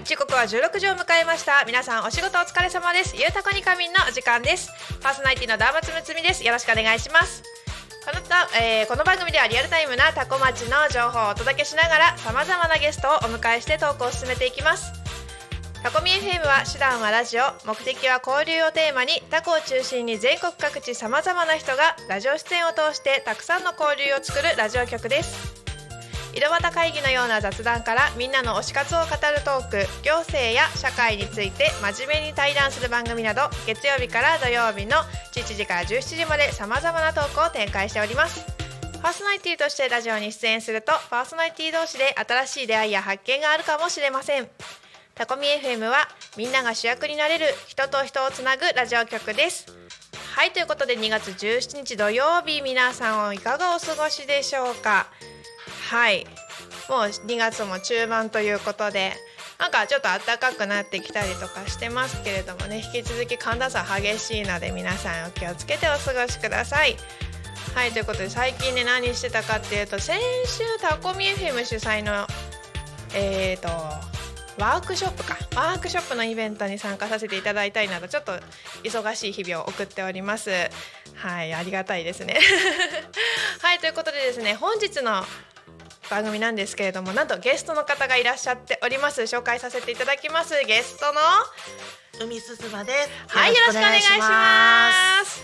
はい。時刻は16時を迎えました。皆さんお仕事お疲れ様です。ゆうたこにかみんのお時間です。パーソナリティのダーマツムツミです。よろしくお願いします。このた、えーこの番組ではリアルタイムなタコ町の情報をお届けしながらさまざまなゲストをお迎えしてトークを進めていきます。タコミ FM は手段はラジオ。目的は交流をテーマにタコを中心に全国各地さまざまな人がラジオ出演を通してたくさんの交流を作るラジオ局です。井戸端会議のような雑談からみんなの推し活を語るトーク行政や社会について真面目に対談する番組など月曜日から土曜日の11時から17時までさまざまなトークを展開しております。パーソナリティとしてラジオに出演するとパーソナリティ同士で新しい出会いや発見があるかもしれません。タコミ FM はみんなが主役になれる人と人をつなぐラジオ局です。はいということで2月17日土曜日皆さんいかがお過ごしでしょうか？はい。もう2月も中盤ということでなんかちょっと暖かくなってきたりとかしてますけれどもね引き続き寒暖差激しいので皆さんお気をつけてお過ごしください。はいということで最近ね何してたかっていうと先週タコミ FM 主催のえーとワークショップか。ワークショップのイベントに参加させていただいたりなどちょっと忙しい日々を送っております。はいありがたいですね。はいということでですね本日の番組なんですけれどもなんとゲストの方がいらっしゃっております紹介させていただきますゲストの海すずまです。はいよろしくお願いします。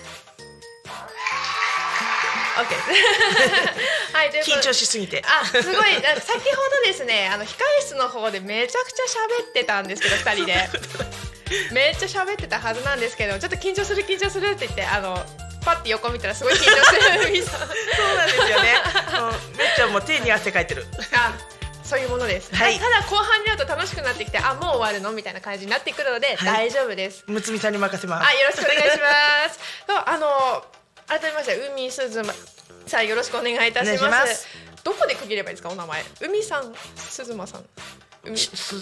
オッケーです。はい緊張しすぎて。あすごいあ先ほどですねあの控え室の方でめちゃくちゃ喋ってたんですけど二人で めっちゃ喋ってたはずなんですけどちょっと緊張する緊張するって言ってあのパッて横見たらすごい緊張してる海さんそうなんですよね。めっちゃもう手に汗かいてる。あそういうものです、はい。ただ後半になると楽しくなってきてあもう終わるのみたいな感じになってくるので、はい。大丈夫です。むつみさんに任せます。あよろしくお願いします。そうあの改めまして海すずまさんよろしくお願いいたします。どこで区切ればいいですかお名前。海さんすずまさん。海。しす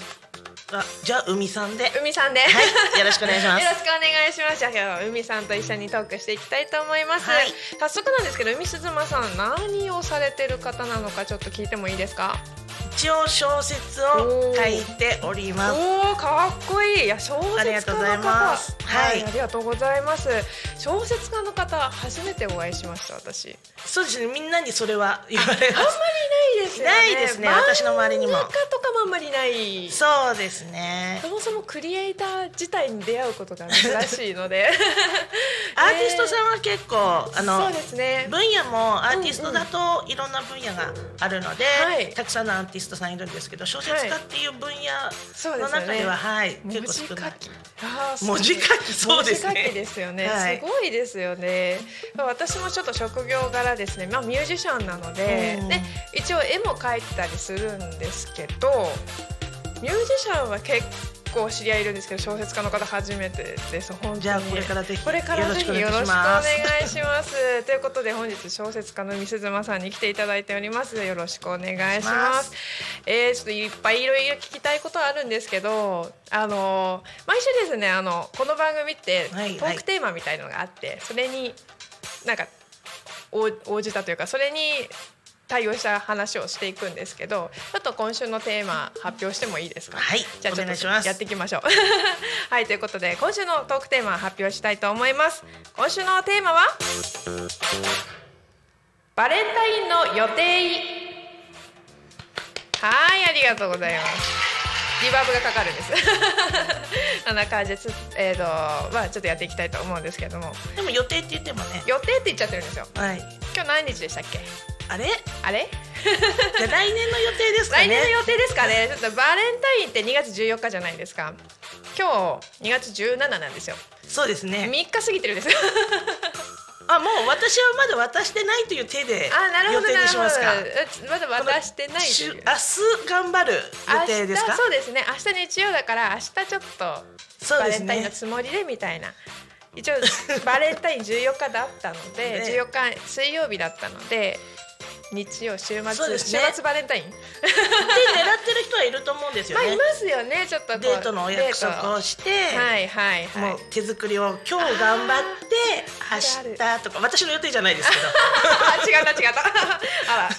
あじゃあ海さんで。海さんで、はいよろしくお願いします よろしくお願いします。じゃあ海さんと一緒にトークしていきたいと思います。はい早速なんですけど海すずまさん何をされてる方なのかちょっと聞いてもいいですか？一応小説を書いております。おおかっこいい。いや小ありが説家のとうござい方。ますはいありがとうございます。小説家の方初めてお会いしました私。そうですね。みんなにそれは言われあんまます。りないですよね。ないですね私の周りにもとかもあんまりない。そうですねそ。もそもクリエイター自体に出会うことが珍しいので アーティストさんは結構あそうのですね分野もアーティストだといろんな分野があるので、はいたくさんのアーティストさんいるんですけど小説家っていう分野の中では、はい文結構少ない。字書きあー文字書きそうですね。文字書きですよね、はい。すごいですよね。私もちょっと職業柄ですね。まあミュージシャンなので、うん。で一応絵も描いたりするんですけどミュージシャンは結構知り合いいるんですけど小説家の方初めてです本当に。じゃあこれからぜひこれからぜひよよろしくお願いします。ということで本日小説家のみすずまさんに来ていただいております。よろしくお願いします。えー、ちょっといっぱいいろいろ聞きたいことはあるんですけどあの毎週ですねあのこの番組ってトはい。ークテーマみたいのがあって、それになんか応応じたというかそれに対応した話をしていくんですけどちょっと今週のテーマ発表してもいいですか？はいじゃあちょっとやっていきましょう。はいということで今週のトークテーマ発表したいと思います。今週のテーマはバレンタインの予定はいありがとうございますリバーブがかかるんです。こんな感じでつえーとまあちょっとやっていきたいと思うんですけども。でも予定って言ってもね。予定って言っちゃってるんですよ。はい。今日何日でしたっけ？あれ？あれ？じゃあ来年の予定ですかね。来年の予定ですかね。ちょっとバレンタインって2月14日じゃないですか。今日2月17なんですよ。そうですね。3日過ぎてるんですよあもう私はまだ渡してないという手であなるほ予定にしますか。うまだ渡してない明日頑張る予定ですか？そうですね。明日日曜だから明日ちょっとバレンタインのねつもりでみたいな。一応バレンタイン14日だったので、ね。14日水曜日だったので日曜週末、ね。週末バレンタイン、で狙ってる人はいると思うんですよ まあいねますよねちょっとデートのお約束デをして、はいはいはい。もう手作りを今日頑張って 明日とか私の予定じゃないですけど。あ違うな違うな。あら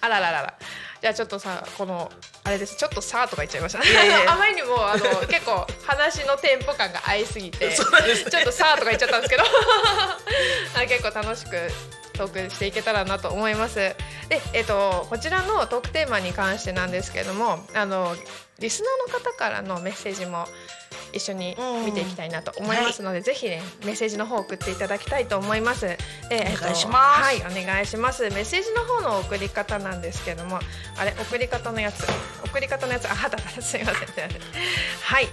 あらららら。じゃあちょっとさこのあれです。ちょっとさーとか言っちゃいました。ねあまりにもあの結構話のテンポ感が合いすぎてね。ちょっとさーとか言っちゃったんですけど。あ結構楽しくトークしていけたらなと思いますでえっとこちらのトークテーマに関してなんですけれどもあのリスナーの方からのメッセージも一緒に見ていきたいなと思いますので、ぜひねメッセージの方を送っていただきたいと思います。お願いしますはいお願いします。メッセージの方の送り方なんですけども、あれ？送り方のやつ送り方のやつあはだだすみません。はい。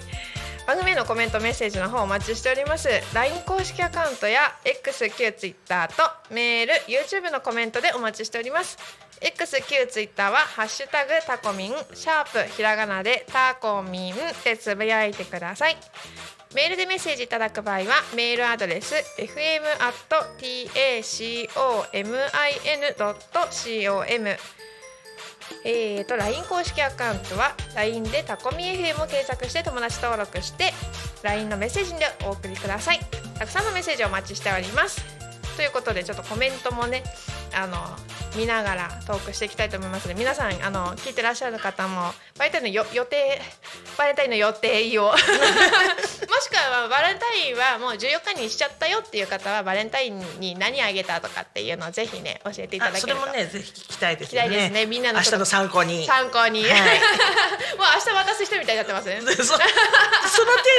番組へのコメントメッセージの方お待ちしております。LINE 公式アカウントや X 旧 Twitter とメール YouTube のコメントでお待ちしております。X 旧 Twitter はハッシュタグタコミンシャープひらがなでタコミンでつぶやいてください。メールでメッセージいただく場合はメールアドレス fm tacomin.com えー、と LINE 公式アカウントは LINE でタコミ FM を検索して友達登録して LINE のメッセージでお送りください。たくさんのメッセージをお待ちしております。ということでちょっとコメントもねあの見ながらトークしていきたいと思いますので皆さんあの聞いてらっしゃる方もバレンタインのよ予定バレンタインの予定を もしくはバレンタインはもう14日にしちゃったよっていう方はバレンタインに何あげたとかっていうのをぜひね教えていただけると。もねぜひ聞きたいです聞きたよねいですね。みんなの明日の参考に。参考に、はい。もう明日渡す人みたいになってますね。で そその程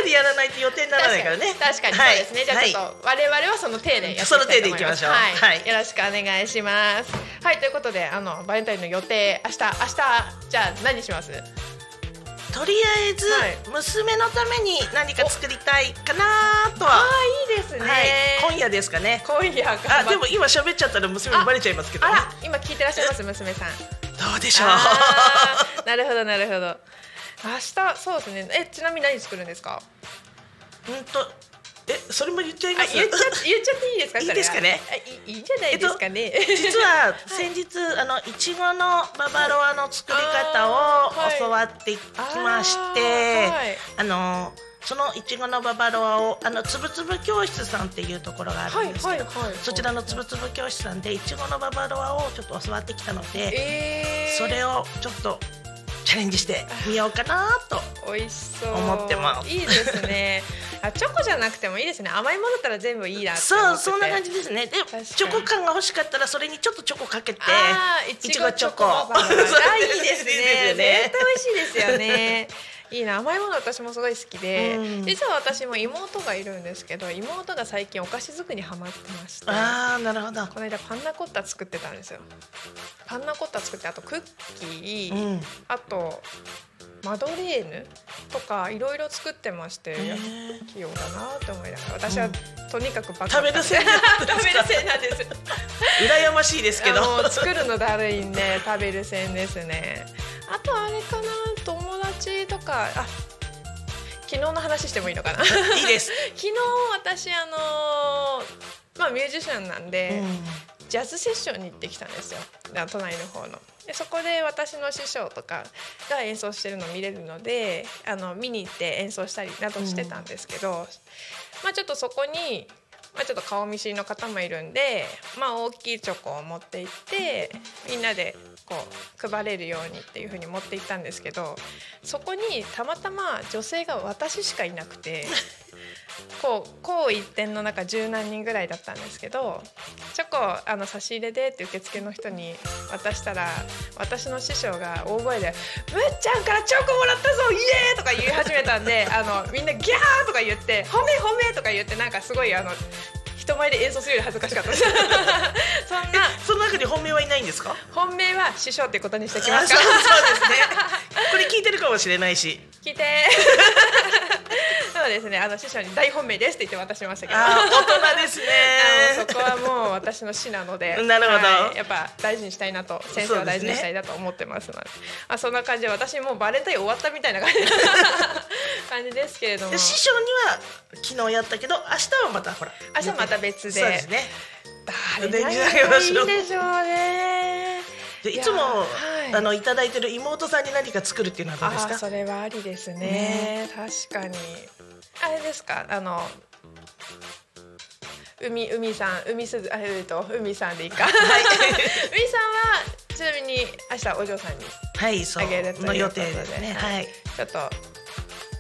度やらないと予定にならないからね。確かに。そうですね、じゃあちょっはと我々はその手でやっていきたいと思いますいきましょう。はい、はい。よろしくお願いします。はいということであのバレンタインの予定明日明日じゃあ何します？とりあえず、はい。娘のために何か作りたいかなとあは、あいいですね、はい、今夜ですかね。今夜あでも今喋っちゃったら娘にバレちゃいますけどね。あら今聞いてらっしゃいます娘さん。どうでしょう。なるほどなるほど。明日そうですね。えちなみに何作るんですか？うんとえそれも言っちゃいます？あ言っちゃ言っちゃっていいですかいいですかね？あいいいいんじゃないですかね、実は先日、あのい。ちごのババロアの作り方を教わってきまして、はい。あのそのいちごのババロアをあのつぶつぶ教室さんっていうところがあるんですけど、はいはいはい。そちらのつぶつぶ教室さんでいちごのババロアをちょっと教わってきたので、えー、それをちょっとチャレンジしてみようかなと。美味しそう。思ってます。いいですね。あチョコじゃなくてもいいですね。甘いものだったら全部いいなそうそんな感じですね。でチョコ感が欲しかったらそれにちょっとチョコかけて、いちごチョコあいいですね絶対美味しいですよねいいな甘いもの私もすごい好きで、うん実は私も妹がいるんですけど妹が最近お菓子作りにハマってましてああなるほど。この間パンナコッタ作ってたんですよパンナコッタ作ってあとクッキー、うん。あとマドレーヌ？とかいろいろ作ってまして、へー。器用だなと思いながら。私はとにかくバカ。食べる専なんですか食べる専なんです。羨ましいですけど。作るのだるいんで食べる専ですね。あとあれかな友達とか。あ昨日の話してもいいのかな。昨いいです。日私あのまあミュージシャンなんで、ジャズセッションに行ってきたんですよ。あ隣の方の。でそこで私の師匠とかが演奏してるの見れるのであの見に行って演奏したりなどしてたんですけど、まあちょっとそこに、まあ、ちょっと顔見知りの方もいるんで、まあ、大きいチョコを持って行ってみんなでこう配れるようにっていう風に持って行ったんですけどそこにたまたま女性が私しかいなくて。こうこう一点の中十何人ぐらいだったんですけどチョコあの差し入れでって受付の人に渡したら私の師匠が大声で「むっちゃんからチョコもらったぞイエー！イ!」とか言い始めたんで あのみんなギャーとか言って「褒め褒め!」とか言ってなんかすごいあの人前で演奏するより恥ずかしかったです。そんなその中に本命はいないんですか？本命は師匠ってことにしておきあますかそうそうですね。これ聞いてるかもしれないし。聞いて そうですね。あの師匠に大本命ですって言って渡しましたけど。大人ですね。そこはもう私の師なので なるほど。はい。やっぱ大事にしたいなと先生は大事にしたいなと思ってますので。あそんな感じで私もうバレンタイン終わったみたいな感じ感じですけれども。で師匠には昨日やったけど明日はまたほら明日また別で。そうですね。誰でがいいんでしょうね。でいつもはい。あのいただいてる妹さんに何か作るっていうのはどうですか？それはありですね。確かに。あれですか？あの海海さん海すずあえっと海さんでいいか、海さんはちなみに明日お嬢さんにはいそう。の予定ですね。はい。ちょっと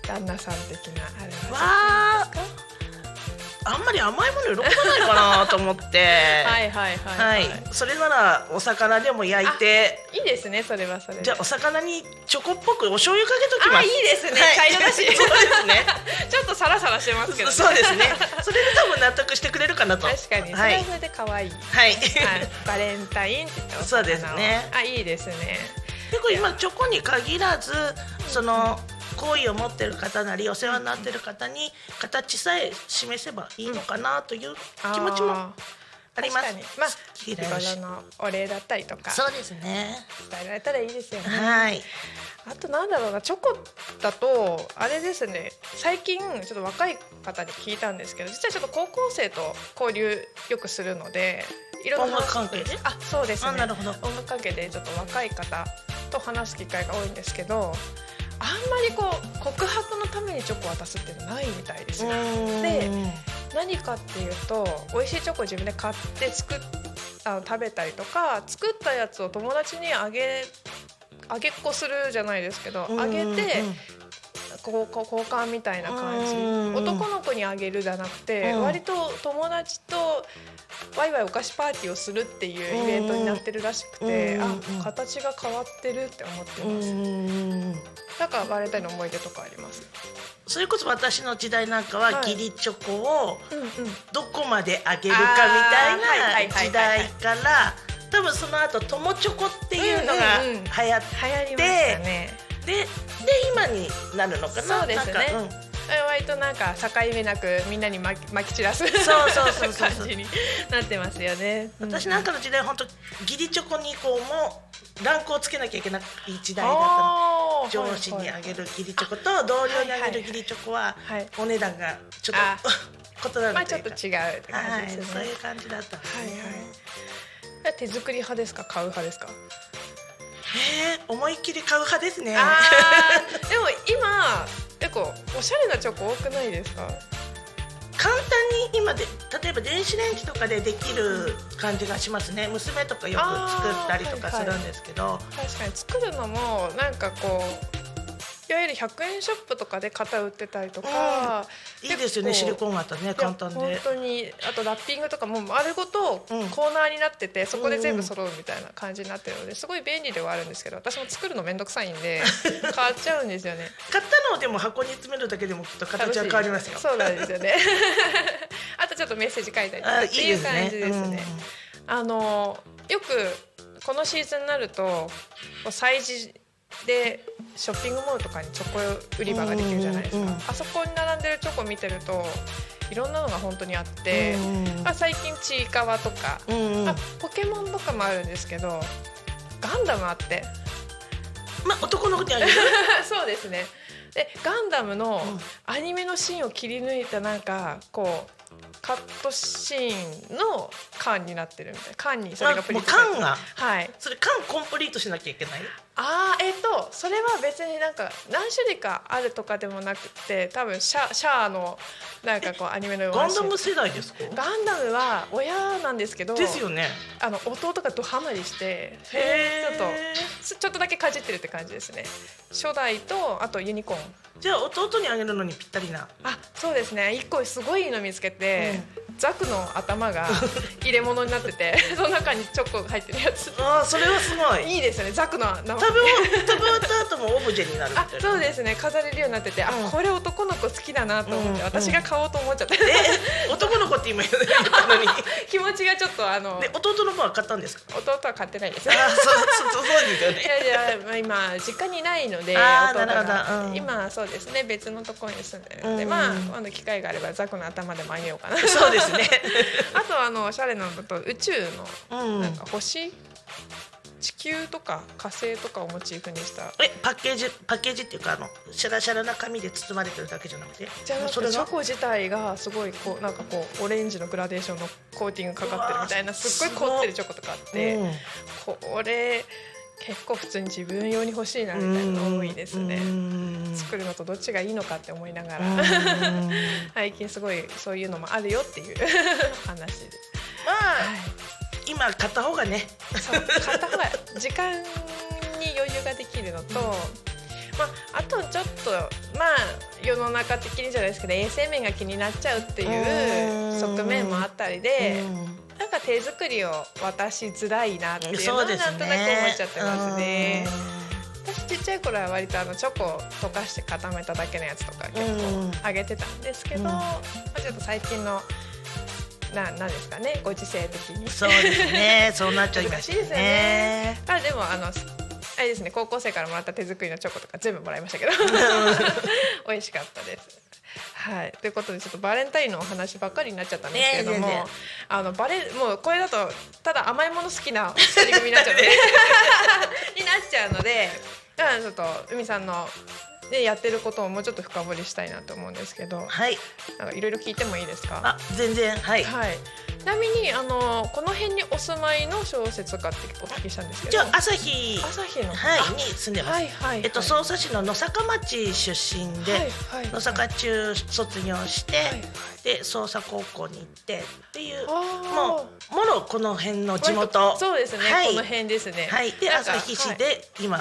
旦那さん的なあれは。わーあんまり甘いもの喜ばないかなと思って。はいはいははい。い、それならお魚でも焼いて。いいですねそれはそれで。じゃあお魚にチョコっぽくお醤油かけときあます。いいですね、はい。茶色だし。そうですね。ちょっとサラサラしてますけど、ね、そうですね。それで多分納得してくれるかなと。確かに。そはい。れはそれで可愛い。はい、はい、バレンタインって言ってそうですね。あいいですね。結構今チョコに限らずその好意を持ってる方なりお世話になってる方に形さえ示せばいいのかなという気持ちもああります。確かに。まあ日日頃のお礼だったりとか。そうですね。伝えられたらいいですよね。はい。あとなんだろうなチョコだとあれですね。最近ちょっと若い方に聞いたんですけど実はちょっと高校生と交流よくするのでいろんな音楽関係で？あそうですね。あなるほど。音楽関係でちょっと若い方と話す機会が多いんですけどあんまりこう告白のためにチョコを渡すっていうのはないみたいですよ。で何かっていうと美味しいチョコを自分で買って作っあの食べたりとか作ったやつを友達にあげあげっこするじゃないですけどあげてこうこう交換みたいな感じ。うん男の子にあげるじゃなくてうん。割と友達とワイワイお菓子パーティーをするっていうイベントになってるらしくてうんあ形が変わってるって思ってます。なんかバレンタインの思い出とかあります？それこそ私の時代なんかははい。義理チョコをどこまであげるかみたはいいな時代から多分その後友チョコっていうのがうんうんうん。流行って流行りましたねでで今になるのかな？そうですね。うん。割となんか境目なくみんなにまきまき散らすそうそうそうそう。感じになってますよね。私なんかの時代本当義理チョコにこうもランクをつけなきゃいけない時代だった上司にあげる義理チョコと同僚にあげる義理チョコははい。お値段がちょあっと異なるまあちょっというかと違うってはい感じですね。そういう感じだったんですね。はいはい。手作り派ですか？買う派ですか？へえ思いっきり買う派ですね。でも今結構おしゃれなチョコ多くないですか？簡単に今で例えば電子レンジとかでできる感じがしますね。娘とかよく作ったりとかするんですけど、確かに作るのもなんかこういわゆる100円ショップとかで型売ってたりとか、いいですよねシリコン型ね簡単いや本で当にあとラッピングとかも丸ごとうん。コーナーになってて、そこで全部揃うみたいな感じになってるのですごい便利ではあるんですけど私も作るのめんどくさいんで 買っちゃうんですよね。買ったのをでも箱に詰めるだけでもきっと形は変わりますよ。そうなんですよね。あとちょっとメッセージ書いたりとかあっていう感じですね。うんあのよくこのシーズンになると催事でショッピングモールとかにチョコ売り場ができるじゃないですか、うんうんうんあそこに並んでるチョコ見てるといろんなのが本当にあって、うんまあ、最近ちいかわとか、うんうん。あポケモンとかもあるんですけどガンダムあって。まあ男の子にあげる。そうですね。でガンダムのうん。アニメのシーンを切り抜いたなんかこうカットシーンの缶になってるみたいな。缶にそれがプリントされてあもう缶が。はい。それ缶コンプリートしなきゃいけない？あーえっ、とそれは別になんか何種類かあるとかでもなくて多分シャシャアのなんかこうアニメのようなガンダム世代ですか？ガンダムは親なんですけどですよね。あの弟がドハマりしてちょっとちょっとだけかじってるって感じですね。初代とあとユニコーン。じゃあ弟にあげるのにぴったりな。あそうですね。一個すごいいいの見つけて、ザクの頭が 入れ物になってて その中にチョコが入ってるやつ。あーそれはすごい。いいですねザクの食べ食べ終わった後もオブジェになるみあそうですね飾れるようになってて、うん。あこれ男の子好きだなと思って、うん私が買おうと思っちゃって、え男の子って今言 ったのに気持ちがちょっとあので弟の子は買ったんですか？弟は買ってないです。あーそうそうそうそうですよいねやいや、まあ、今実家にいないので弟が。うん。今そうですね別のところに住んでるので、うんまあ今度機会があればザクの頭でもあげようかな。そうですね。あとあのおしゃれなのと宇宙のうん。なんか星、地球とか火星とかをモチーフにした。えパッケージパッケージっていうかあのシャラシャラな紙で包まれてるだけじゃなくて？じゃチョコ自体がすごいこうなんかこうオレンジのグラデーションのコーティングかかってるみたいなすっごい凝ってるチョコとかあって、うん。これ結構普通に自分用に欲しいなみたいなの多いですね。うん。作るのとどっちがいいのかって思いながら、うん。最近すごいそういうのもあるよっていう。話。まあはい、今買った方がね。そう買った方が時間に余裕ができるのと、まあ、あとちょっとまあ世の中的にじゃないですけど衛生面が気になっちゃうっていう側面もあったりで、なんか手作りを渡しづらいなっていうのはなんとなく思っちゃってますね。う私ちっちゃい頃は割とあのチョコを溶かして固めただけのやつとか結うん。構あげてたんですけど、うん。まあ、ちょっと最近のななんですかねご時世的に。んそうですね。そうなっちゃいました 難しいですよね。あでもあのあれですね。高校生からもらった手作りのチョコとか全部もらいましたけど。美味しかったです。はい、ということでちょっとバレンタインのお話ばっかりになっちゃったんですけれども、ねあのバレもうこれだとただ甘いもの好きな二人組になっちゃうのでになっちゃうのでだからちょっと海さんの、ね、やってることをもうちょっと深掘りしたいなと思うんですけど。はい。なんかいろいろ聞いてもいいですか？あ全然。はい。はい、ちなみにあのこの辺にお住まいの小説家ってお聞きしたんですけど。じゃあ朝日。朝日の。はいあに住んでます、はいはいえっと匝瑳市の野坂町出身で、はいはい野坂中卒業して、はいで捜査高校に行ってっていうもうもろこの辺の地元。そうですね、はい。この辺ですね。はい。で朝日市で今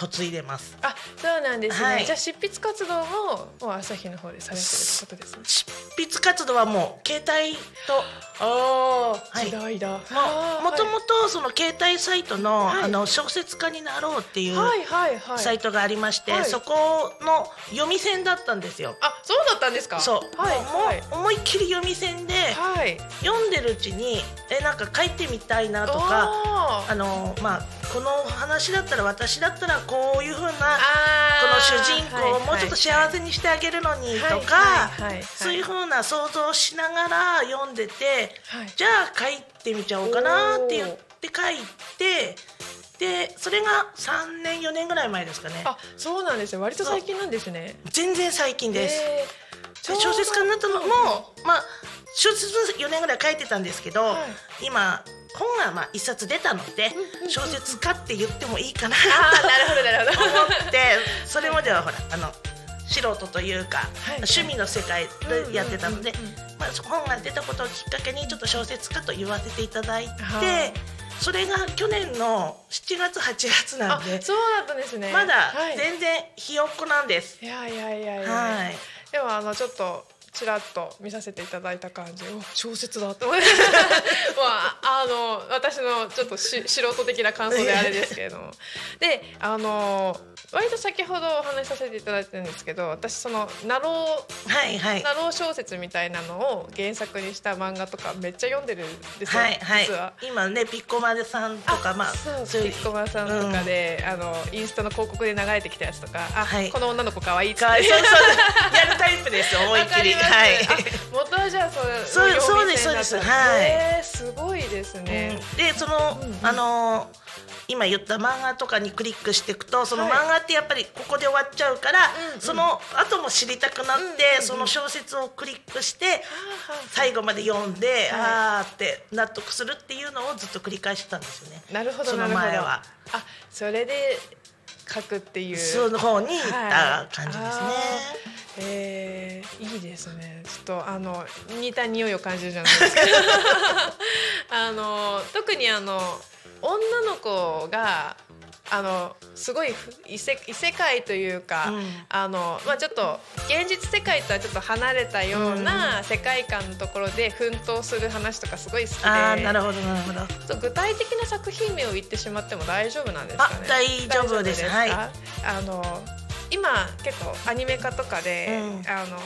嫁いでます。あそうなんですね、はい。じゃあ執筆活動ももう朝日の方でされてるってことですね。執筆活動はもう携帯とああ、はい。時代だももともとその携帯サイトの,、はい。あの小説家になろうっていうはいはいはい。サイトがありまして、はい。そこの読み線だったんですよ。あそうだったんですか？そう、はいもうはい。思いっきり読み線で、はい。読んでるうちにえなんか書いてみたいなとかあのまあこの話だったら私だったらこういうふうなこあのー主人公をもうちょっと幸せにしてあげるのにとかそういうふうな想像をしながら読んでてはい。じゃあ書いてみちゃおうかなって言って書いてでそれが3年4年ぐらい前ですかね。あそうなんですよ。割と最近なんですね。全然最近です。へー。で小説家になったのも、うんまあ小説4年ぐらい書いてたんですけど、はい。今本がまあ一冊出たので小説家って言ってもいいかな。と思ってそれまではほらあの素人というか、い。趣味の世界でやってたのでまあ本が出たことをきっかけにちょっと小説家と言わせていただいてはい。それが去年の7月8月なんあでそうだったんですね。まだはい。全然ひよっこなんです。いやいやいやいや、はい。でもあのちょっとちらっと見させていただいた感じ。小説だと。まああの私のちょっとし素人的な感想であれですけれど。もであの割と先ほどお話しさせていただいてるんですけど私そのなろうはいはい。なろう小説みたいなのを原作にした漫画とかめっちゃ読んでるんですよ、はいはい。実は。今ねピッコマネさんとかまあそうピッコマさんとかで、あのインスタの広告で流れてきたやつとかあ、はい。この女の子可愛いっつって。かわいそうそう。やるタイプです思いっきり。わかはい。元はじゃあそうそういうそうですそうです。はい。えーすごいですね。でその、うんうん。あのー今言った漫画とかにクリックしていくとそのはい漫画ってやっぱりここで終わっちゃうから、うんうんその後も知りたくなって、その小説をクリックしてはあは最後まで読んで、はあーって納得するっていうのをずっと繰り返してたんですよね。あなるほどそ。の前はあそれで書くっていう。その方に行った感じですね。はいえー、いいですね。ちょっとあの似た匂いを感じるじゃないですか。あの特にあの女の子があのすごいふ異世異世界というか、うん。あのまあちょっと現実世界とはちょっと離れたような世界観のところで奮闘する話とかすごい好きで。ああなるほどなるほど。具体的な作品名を言ってしまっても大丈夫なんですかね？あ大丈夫です。大はい。かあの今結構アニメ化とかで、うん。あの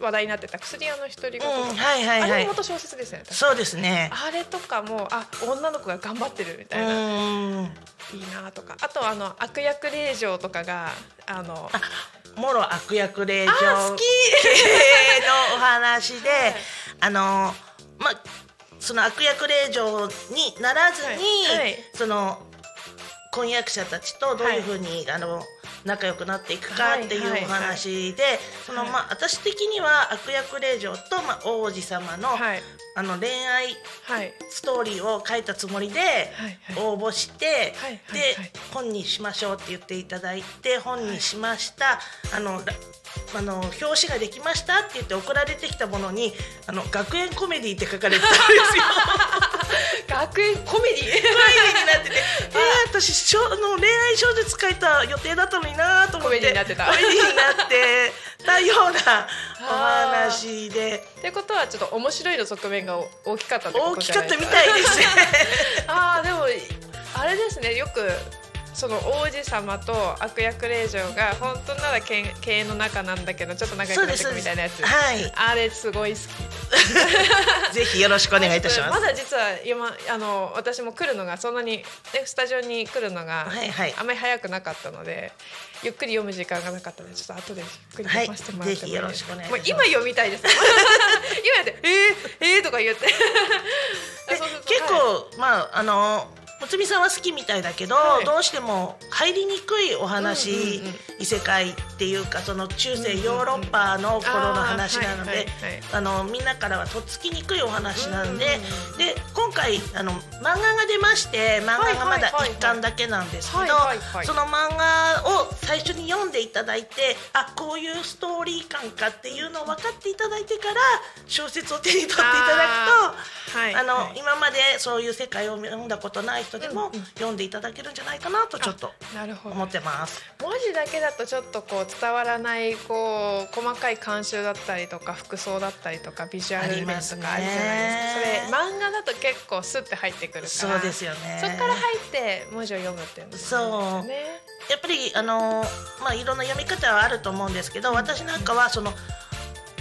話題になってた薬屋の独り言とか、うんはいはいはい。あれも元小説ですよね。そうですね。あれとかもあ女の子が頑張ってるみうたいな、ん。いいなとか。あとあの悪役令嬢とかがあのもろ悪役令嬢あ好き系のお話で、あのまあその悪役令嬢にならずに、はい。はい。その婚約者たちとどういうふうに、あの仲良くなっていくかっていうお話で、そのはい。まあ私的には悪役令嬢と、まあ、王子様の、はい。あの恋愛はい。ストーリーを書いたつもりではい応募して、ではい。本にしましょうって言っていただいて本にしました、あのらあの表紙ができましたって言って送られてきたものにあの学園コメディって書かれてたんですよ。学園コメディ？コメディになってて、えー、私しょあの恋愛小説書いた予定だったのになと思ってコメディになってた。コメディになってたようなお話で。ってことはちょっと面白いの側面が大きかったってこ大きとじゃないですか。かったみたいですね。ああでもあれですね。よくその王子様と悪役令嬢が本当なら経経営の中なんだけどちょっと仲良くなっていくみたいなやつ。はい。あれすごい好き。ぜひよろしくお願いいたします。まだ実は今あの私も来るのがそんなにねスタジオに来るのがはいはい。あんまり早くなかったのでゆっくり読む時間がなかったのでちょっと後でゆっくり読ませてもらってもいいですか？はいもう今読みたいです。今やってえー、えー、とか言って。結構、はい。まああのむつみさんは好きみたいだけど、はい。どうしても入りにくいお話、うんうんうん異世界っていうかその中世ヨーロッパの頃の話なのであのみんなからはとっつきにくいお話なんで、うんうんで今回あの漫画が出まして漫画がまだはいはいはいはい一巻だけなんですけど、その漫画を最初に読んでいただいてあこういうストーリー感かっていうのを分かっていただいてから小説を手に取っていただくと。あー。はいはい今までそういう世界を読んだことない人でも読んでいただけるんじゃないかなとちょっと思ってます。文字だけだとちょっとこう伝わらないこう細かい監修だったりとか服装だったりとかビジュアル面とかあるじゃないですか。それ漫画だと結構スッて入ってくるからそうですよね。そこから入って文字を読むっていうのもそう。ねやっぱりあのまあいろんな読み方はあると思うんですけど、私なんかはその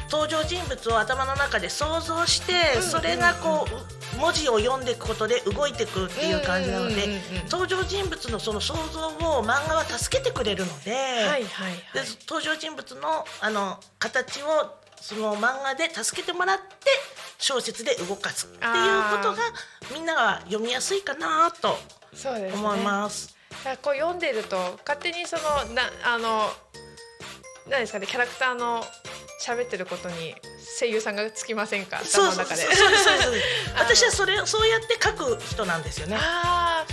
登場人物を頭の中で想像して、それがこう文字を読んでいくことで動いていくっていう感じなので、登場人物のその想像を漫画は助けてくれるので。はいはいはいで登場人物のあの形をその漫画で助けてもらって小説で動かすっていうことがみんなが読みやすいかなと思います。だからこう読んでると勝手にそのなあの何ですかねキャラクターの喋ってることに声優さんがつきませんか？頭の中で。私はそれそうやって書く人なんですよね。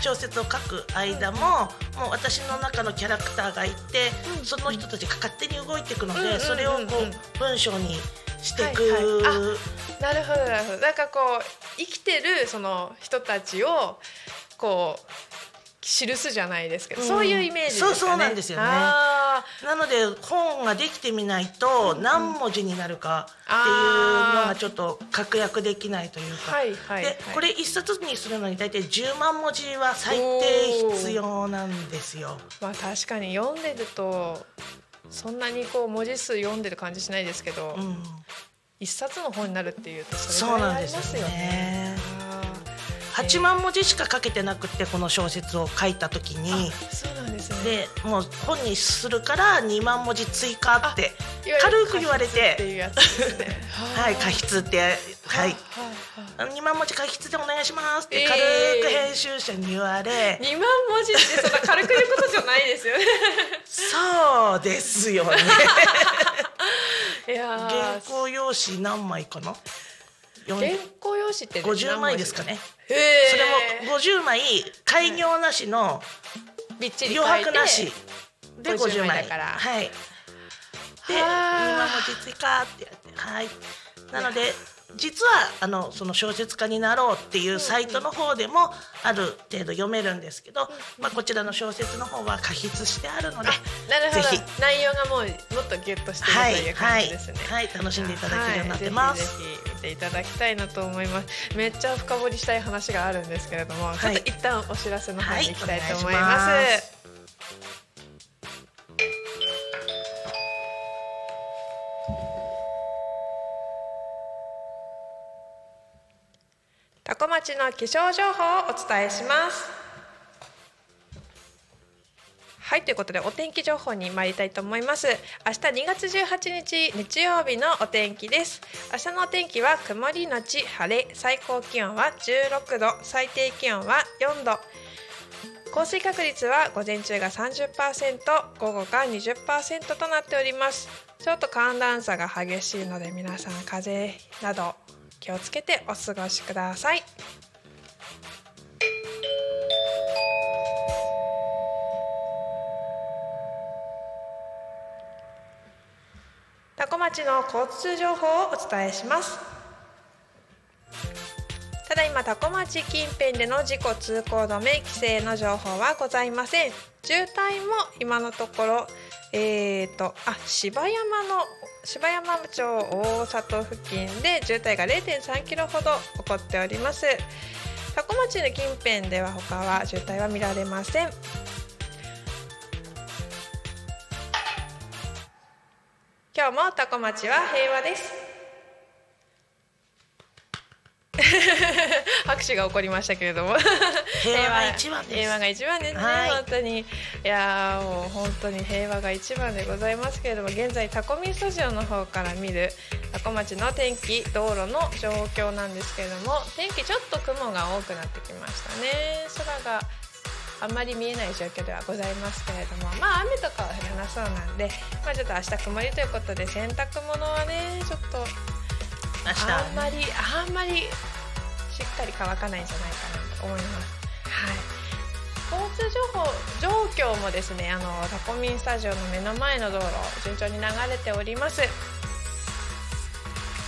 小説を書く間も、もう私の中のキャラクターがいて、うん。その人たちが勝手に動いていくので、それをこう文章にしていく、はいはなるほどなるほど。なんかこう生きてるその人たちをこう記すじゃないですけど、うん。そういうイメージですかね。そうそうなんですよね。あなので本ができてみないと何文字になるかっていうのがちょっと確約できないというか、ーはいはいはい。でこれ一冊にするのに大体10万文字は最低必要なんですよ。まあ確かに読んでるとそんなにこう文字数読んでる感じしないですけど、うん、一冊の本になるっていうとそれぐらないんですよありますよね8万文字しか書けてなくってこの小説を書いた時に。ーそうなんですね。でもう本にするから2万文字追加って軽く言われてはい過筆って はい。はい2万文字過筆でお願いしますってえー。軽く編集者に言われ、二万文字ってそんな軽く言うことじゃないですよね。そうですよね。いやー。原稿用紙何枚かな？原稿用紙って何文字50枚ですかね？へそえれも50枚開業なしのびっちり書余白なしで50 50枚だから。はい。ではあ2万文字追加ってやって。はい。なので実はあのその小説家になろうっていうサイトの方でもある程度読めるんですけど、まあ、こちらの小説の方は過筆してあるのでなるほど。ぜひ。内容がもうもっとギュッとしてはいるという感じですね、はい、はい、楽しんでいただけるようになってます。はい、ていただきたいなと思います。めっちゃ深掘りしたい話があるんですけれども、はい。ちょっと一旦お知らせの方に行きたいと思います,、願いします。タコ町の気象情報をお伝えしますはいということでお天気情報に参りたいと思います。明日2月18日日曜日のお天気です。明日のお天気は曇りのち晴れ最高気温は16度最低気温は4度。降水確率は午前中が30%午後が20%となっております。ちょっと寒暖差が激しいので皆さん風邪など気をつけてお過ごしください。多古町の交通情報をお伝えします。ただいま多古町近辺での事故通行止め規制の情報はございません。渋滞も今のところえー、とあ芝山の芝山町大里付近で渋滞が0.3キロほど起こっております。多古町の近辺では他は渋滞は見られません。今日も多古町は平和です。拍手が起こりましたけれども。平和が一番です。平和が一番ですね、はい。本当に。いやーもう本当に平和が一番でございますけれども現在タコミンスタジオの方から見るタコ町の天気道路の状況なんですけれども天気ちょっと雲が多くなってきましたね。空があんまり見えない状況ではございますけれどもまあ雨とかは降らなそうなんでまあちょっと明日曇りということで洗濯物はねちょっと明日あんまりあんまりしっかり乾かないんじゃないかなと思います。はい。交通情報状況もですね、あのタコミンスタジオの目の前の道路順調に流れております。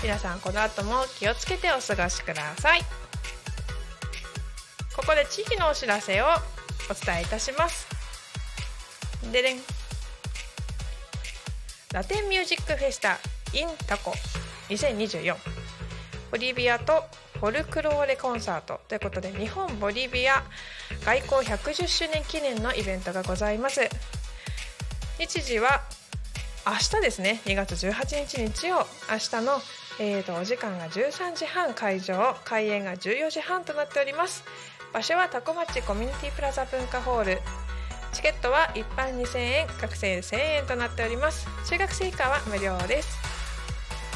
皆さんこの後も気をつけてお過ごしください。ここで地域のお知らせをお伝えいたします。でれん。ラテンミュージックフェスタ in タコ2024ボリビアとフォルクローレコンサートということで日本ボリビア外交110周年記念のイベントがございます日時は明日ですね2月18日日曜明日の、えー、とお時間が13時半会場開演が14時半となっております場所は多古町コミュニティプラザ文化ホール。チケットは一般2000円学生1000円となっております。中学生以下は無料です。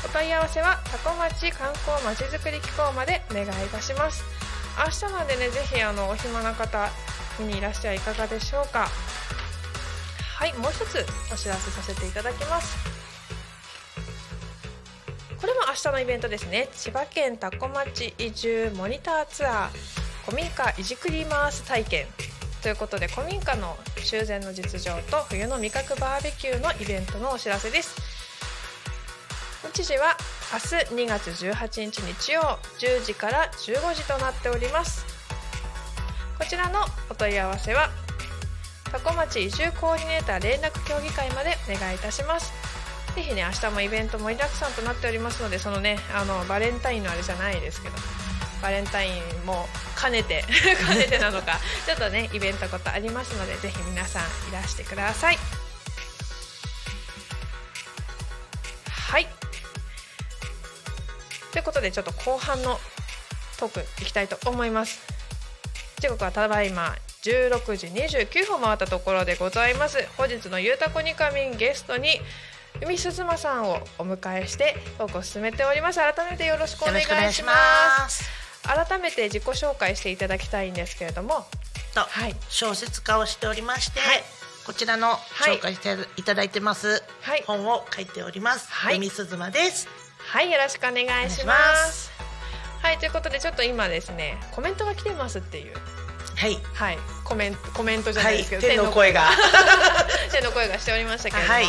お問い合わせは多古町観光まちづくり機構までお願いいたします。明日なんでねぜひあのお暇な方見にいらっしゃいかがでしょうか。はいもう一つお知らせさせていただきます。これも明日のイベントですね。千葉県多古町移住モニターツアー。古民家いじくり回す体験ということで古民家の修繕の実情と冬の味覚バーベキューのイベントのお知らせです。日時は明日2月18日日曜10時から15時となっております。こちらのお問い合わせは多古町移住コーディネーター連絡協議会までお願いいたします。ぜひね明日もイベント盛りだくさんとなっておりますのでそのねあのバレンタインのあれじゃないですけど。バレンタインも兼ねて 兼ねてなのか ちょっとねイベントことありますのでぜひ皆さんいらしてください。はい。ということでちょっと後半のトークいきたいと思います。時刻はただいま16時29分回ったところでございます。本日のゆうたこにかみんゲストに海すずまさんをお迎えしてトークを進めております。改めてよろしくお願いします。ます。改めて自己紹介していただきたいんですけれども。と、はい。小説家をしておりまして、はい。こちらのい。紹介していただいてます、はい。本を書いております。はい。海すずまです。はい。よろしくお願いします。はい。ということでちょっと今ですねコメントが来てますっていう。はい。はい。コメントコメントじゃないですけど、はい。天の声が。天 の声がしておりましたけれども、はい。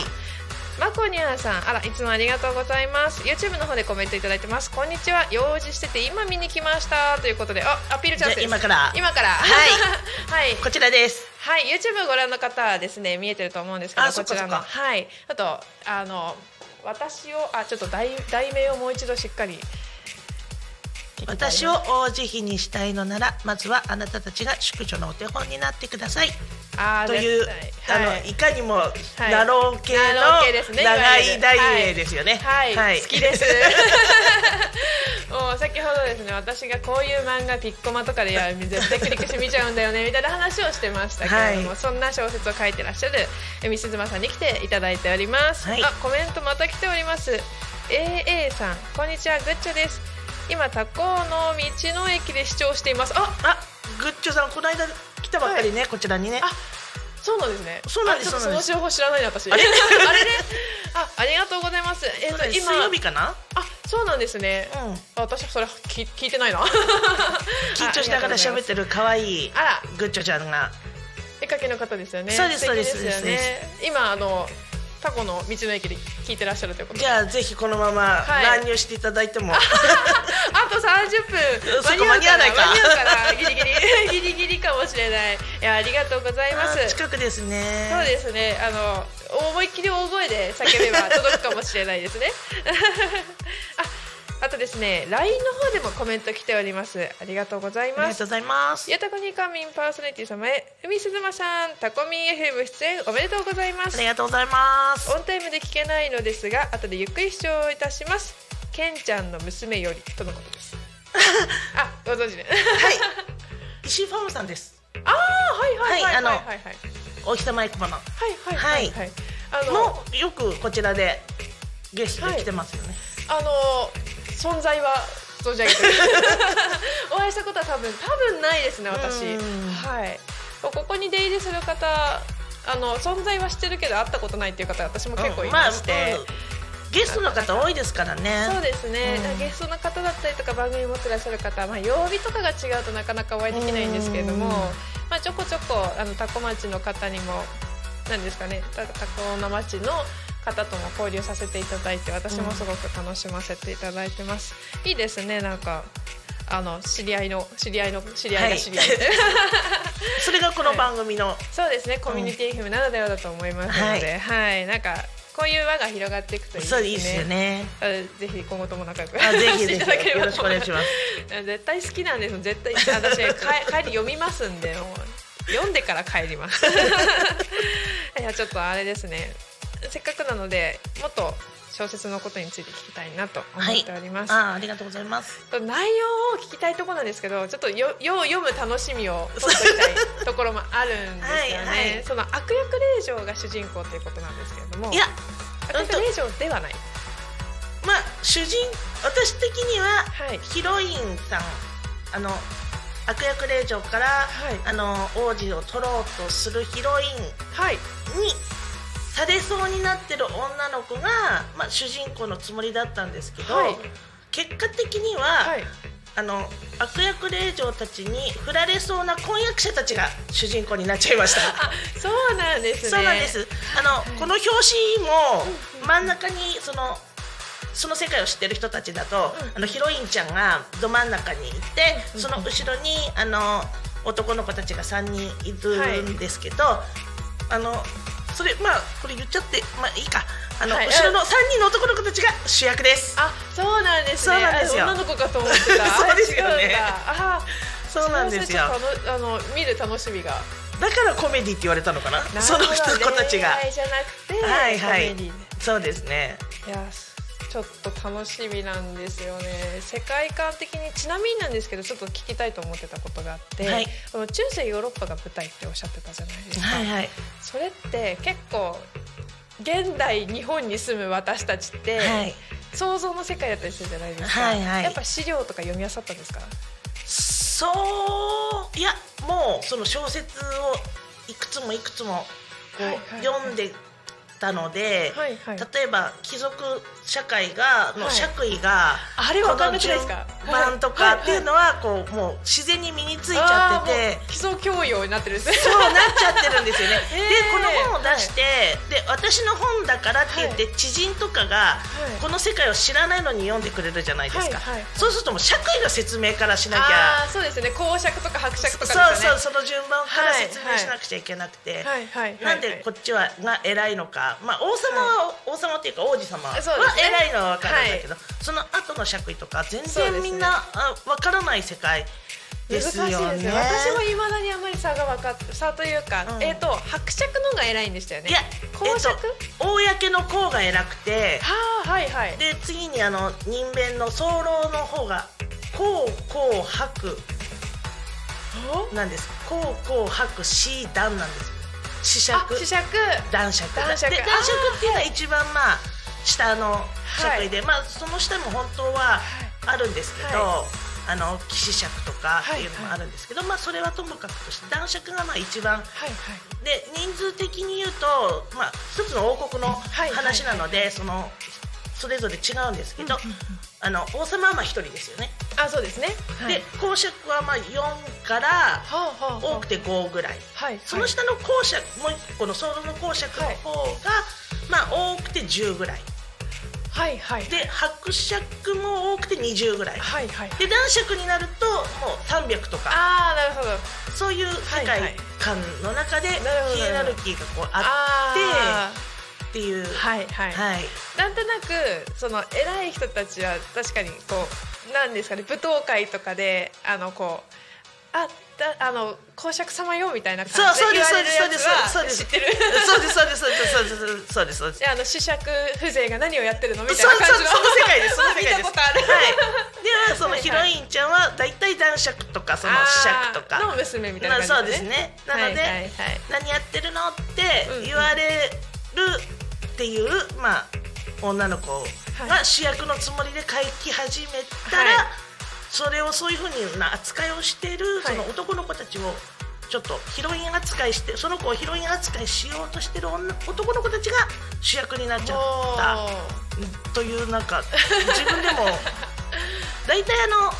マコニャンさんあらいつもありがとうございます。YouTube の方でコメントいただいてます。こんにちは。用事してて今見に来ました。ということであアピールチャンスです。今から。今から。はい。はい。こちらです。はい、YouTube ご覧の方はですね見えてると思うんですけどこちらの。はい。あとあの私をあちょっと題題名をもう一度しっかり私を王子妃にしたいのならまずはあなたたちが宿女のお手本になってくださいという、絶あのいいかにもいナロー系の長いいわ題ゆる名ですよね。はい、好きです。もう先ほどですね、私がこういう漫画ピッコマとかでいや絶対クリックして見ちゃうんだよねみたいな話をしてましたけれども、はいそんな小説を書いてらっしゃるえみすずまさんに来ていただいております。はいあ、コメントまた来ております。AA さん、こんにちは、グッチョです。今タコの道の駅で視聴しています。あ、あ、グッチョさんこの間来たばっかりね、こちらにね。あそうなんですね。そうなんですその情報知らないな私。あれ？あれね？あ、ありがとうございます。えっ、と水今曜日かな？あ、そうなんですね。うん。あ私それ聞聞いてないな。緊張しながら喋ってる可愛いあらグッチョちゃんが。絵描きの方ですよね。そうですそうですよね。今あのタコの道の駅で聞いてらっしゃるということで。じゃあぜひこのままはい乱入していただいても。あと30分間に合わないかギリギリ ギリギリかもしれない。いやありがとうございます。あ近くですね。そうですね。あの思いっきり大声で叫べば届くかもしれないですね。あ、あとですね、LINE の方でもコメント来ております。ありがとうございますありがとう。ございます。ゆたこにかみんパーソナリティ様へ、海すずまさん、タコミン FM 出演おめでとうございますあり。がとうございます。オンタイムで聞けないのですが、後でゆっくり視聴いたします。ケンちゃんの娘よりとのことです。あ、ご存知で。はい。石井ファームさんです。ああ、はいはいはいはいはいあのはいはい大北マイクマの。はいはいはいはい。あのよくこちらでゲストで来てますよね。あの存在は存じ上げてる。お会いしたことは多分多分ないですね私うん。はい。ここに出入りする方あの存在は知ってるけど会ったことないっていう方私も結構いまして、うんゲストの方多いですからね。そうですね、うん。ゲストの方だったりとか番組持ってらっしゃる方、まあ、曜日とかが違うとなかなかお会いできないんですけれども、うん。まあ、ちょこちょこあのタコ町の方にもなんですかねタタコの町の方とも交流させていただいて私もすごく楽しませていただいてます、い。いですねなんかあの知り合いの知り合いの知り合いが知り合い。で、それがこの番組の、そうですねコミュニティ FM ならではだと思いますので、はい、なんかこういう輪が広がっていくといいですね。そういいですよね。あぜひ今後とも仲良くあぜひぜしていただければ。ひよろしくお願いします。絶対好きなんです絶対私 帰帰り読みますんで読んでから帰ります。いやちょっとあれですねせっかくなのでもっと小説のことについて聞きたいなと思っております、あありがとうございます。内容を聞きたいところなんですけどちょっとよよ読む楽しみを取っておきたいところもあるんですよね。はいはい。その悪役令嬢が主人公ということなんですけれどもいや、悪役令嬢ではない。まあ主人私的にははい。ヒロインさんあの悪役令嬢から、はい。あの王子を取ろうとするヒロイはい。ンにされそうになってる女の子が、まあ、主人公のつもりだったんですけど、はい。結果的には、はい。あの悪役令嬢たちに振られそうな婚約者たちが主人公になっちゃいました。あ そうなんですね。そうなんです。あの、この表紙も真ん中にそのその世界を知ってる人たちだと、あのヒロインちゃんがど真ん中にいて、その後ろにあの男の子たちが3人いるんですけど、あのそれまあこれ言っちゃってまあいいか。あの、はい後ろの3人の男の子たちが主役です。あ、そうなんですね。そうなんですよあ女の子かと思ってた。そうですよねあそうなんですよあの見る楽しみが。だからコメディって言われたのかな？そどの人子たちが。恋愛じゃなくて、はいはいそうですね。いや。ちょっと楽しみなんですよね。世界観的にちなみになんですけどちょっと聞きたいと思ってたことがあって、はい。中世ヨーロッパが舞台っておっしゃってたじゃないですか、はいはい。それって結構現代日本に住む私たちって、はい。想像の世界だったりするじゃないですか、はいはい。やっぱ資料とか読み漁ったんですか？そういやもうその小説をいくつもいくつもこう、はいはいはい。読んでたので、はいはい。例えば貴族社会がのはい。爵位が、あれわかんなくないですか？この順番とかっていうのはこうもう自然に身についちゃってて。基礎教養になってるんですね。そうなっちゃってるんですよね。へー。でこの本を出して、で私の本だからって言って、知人とかが、い。この世界を知らないのに読んでくれるじゃないですか、はいはいそうするともう社会の説明からしなきあゃ。あそうですよね。公爵とか伯爵とそうかですよね。そうその順番からはい説明しなくちゃいけなくて、はいはいはい。なんでこっちはが偉いのか、まあ、王様は、王様っていうか王子様は偉いのは分かるんだけど、その後の爵位とか全然みんな、あ分からない世界ですよね。難しいですよ。私もいまだにあまり差が分かって差というか、うん。えっ、と伯爵のが偉いんでしたよね。いや、公爵、えっと、公の公が偉くてはあはいはい。で次にあの人弁の早漏の方が公公伯なんです。公公伯子段なんです子爵。あ子爵。男爵。男爵。で男爵っていうのは一番まあ下の爵位で、まあその下も本当はあるんですけど、はあの騎士爵とかっていうのもあるんですけど、まあそれはともかくとして男爵がまあ一番はいはい。で人数的に言うと、まあ、一つの王国のはい。話なので、そのそれぞれ違うんですけど、あの王様はまあ一人ですよね、あそうですね。はい。で公爵はまあ4から多くて5ぐらい、はいその下の公爵もう一個のソロの公爵の方が、まあ多くて10ぐらい。はいはい。で伯爵も多くて20ぐらい。はいはいで男爵になるともう300とか。ああなるほど。そういう世界観の中でヒエラルキーがこうああってっていう。ーはいはい、はい。なんとなくその偉い人たちは確かにこうなんですかね舞踏会とかであのこうあだあの公爵様よみたいなそう感じそうで言われるやつはそうです知ってる。そうですそうですそうですそうですそうですそうですであの子爵風情が何をやってるのみたいそうそうな感じのその世界ですその世界です見たことある、はいではそのヒロインちゃんは大体男爵とかその子爵とかの娘みたいな感じまあそうですねなので、何やってるのって言われるっていう、まあ女の子が主役のつもりで書き始めたら、はい。それをそういうふうな扱いをしてる、はい。その男の子たちをちょっとヒロイン扱いしてその子をヒロイン扱いしようとしてる女男の子たちが主役になっちゃった。というなんか自分でも 大体あの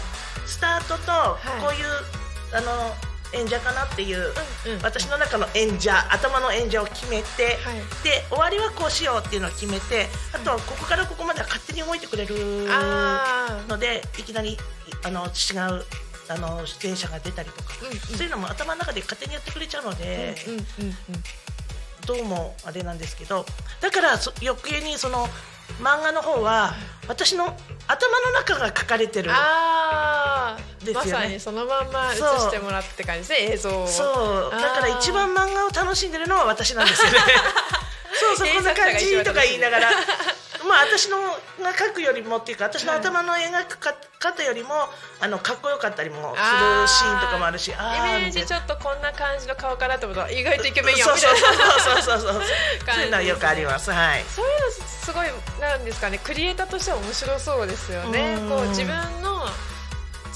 スタートとい。こういう、あの演者かなっていう、うんうん。私の中の演者頭の演者を決めて、はい。で終わりはこうしようっていうのを決めてあとはここからここまでは勝手に動いてくれるあのでいきなりあの違うあの出演者が出たりとか、うんうん。そういうのも頭の中で勝手にやってくれちゃうので。うんうんうんどうもあれなんですけどだからそ余計にその漫画の方は私の頭の中が書かれてるあー。ですよね。まさにそのまんま映してもらって感じですね映像を。そう。だから一番漫画を楽しんでるのは私なんですよね。そうそうこんな感じとか言いながらまあ私のが書くよりもっていうか私の頭の描くか方よりもあのかっこよかったりもするシーンとかもあるしあイメージちょょっとこんな感じの顔かなってこと？は意外とイケメンやんそうそうみたいなそうそうそうそう。そういうのはよくあります。はい。そういうのすごいなんですかね。クリエイターとしては面白そうですよね。うん。こう自分の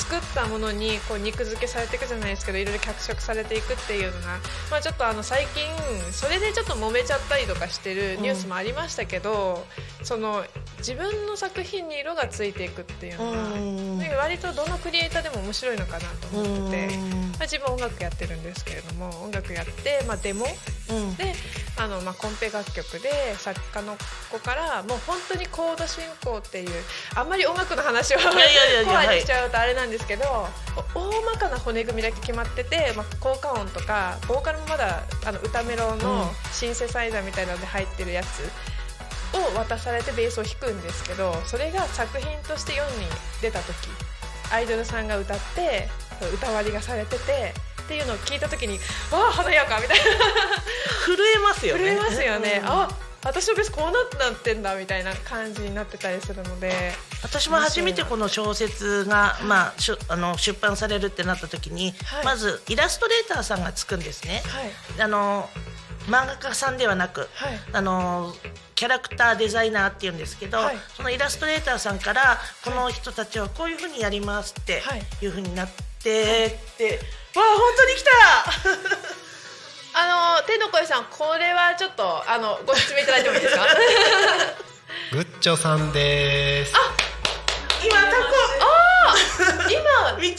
作ったものにこう肉付けされていくじゃないですけどいろいろ脚色されていくっていうのが、まあ、ちょっとあの最近それでちょっと揉めちゃったりとかしてるニュースもありましたけど、その自分の作品に色がついていくっていうのが、うん。割とどのクリエイターでも面白いのかなと思ってて。うん。まあ、自分音楽やってるんですけれども音楽やって、まあ、デモうん。であの、まあ、コンペ楽曲で作家の子からもう本当にコード進行っていうあんまり音楽の話をいやいにしちゃうとあれなんですけど大まかな骨組みだけ決まってて、まあ、効果音とかボーカルもまだあの歌メロのシンセサイザーみたいなので入ってるやつ。を渡されてベースを弾くんですけどそれが作品として世に出た時アイドルさんが歌って歌割りがされててっていうのを聞いた時にわあ華やかみたいな。震えますよね。震えますよね、うん。あ私のベースこうなってんだみたいな感じになってたりするので。私も初めてこの小説が、まあ、しゅあの出版されるってなった時に、はい。まずイラストレーターさんがつくんですね。はい。あの漫画家さんではなく、はい。あのキャラクターデザイナーっていうんですけど、はい。そのイラストレーターさんからこの人たちはこういうふうにやりますってはいいうふうになってって、わあ本当に来たあの天の声さんこれはちょっとあのご説明いただいてもいいですか？グッチョさんです。今タコ。今道の駅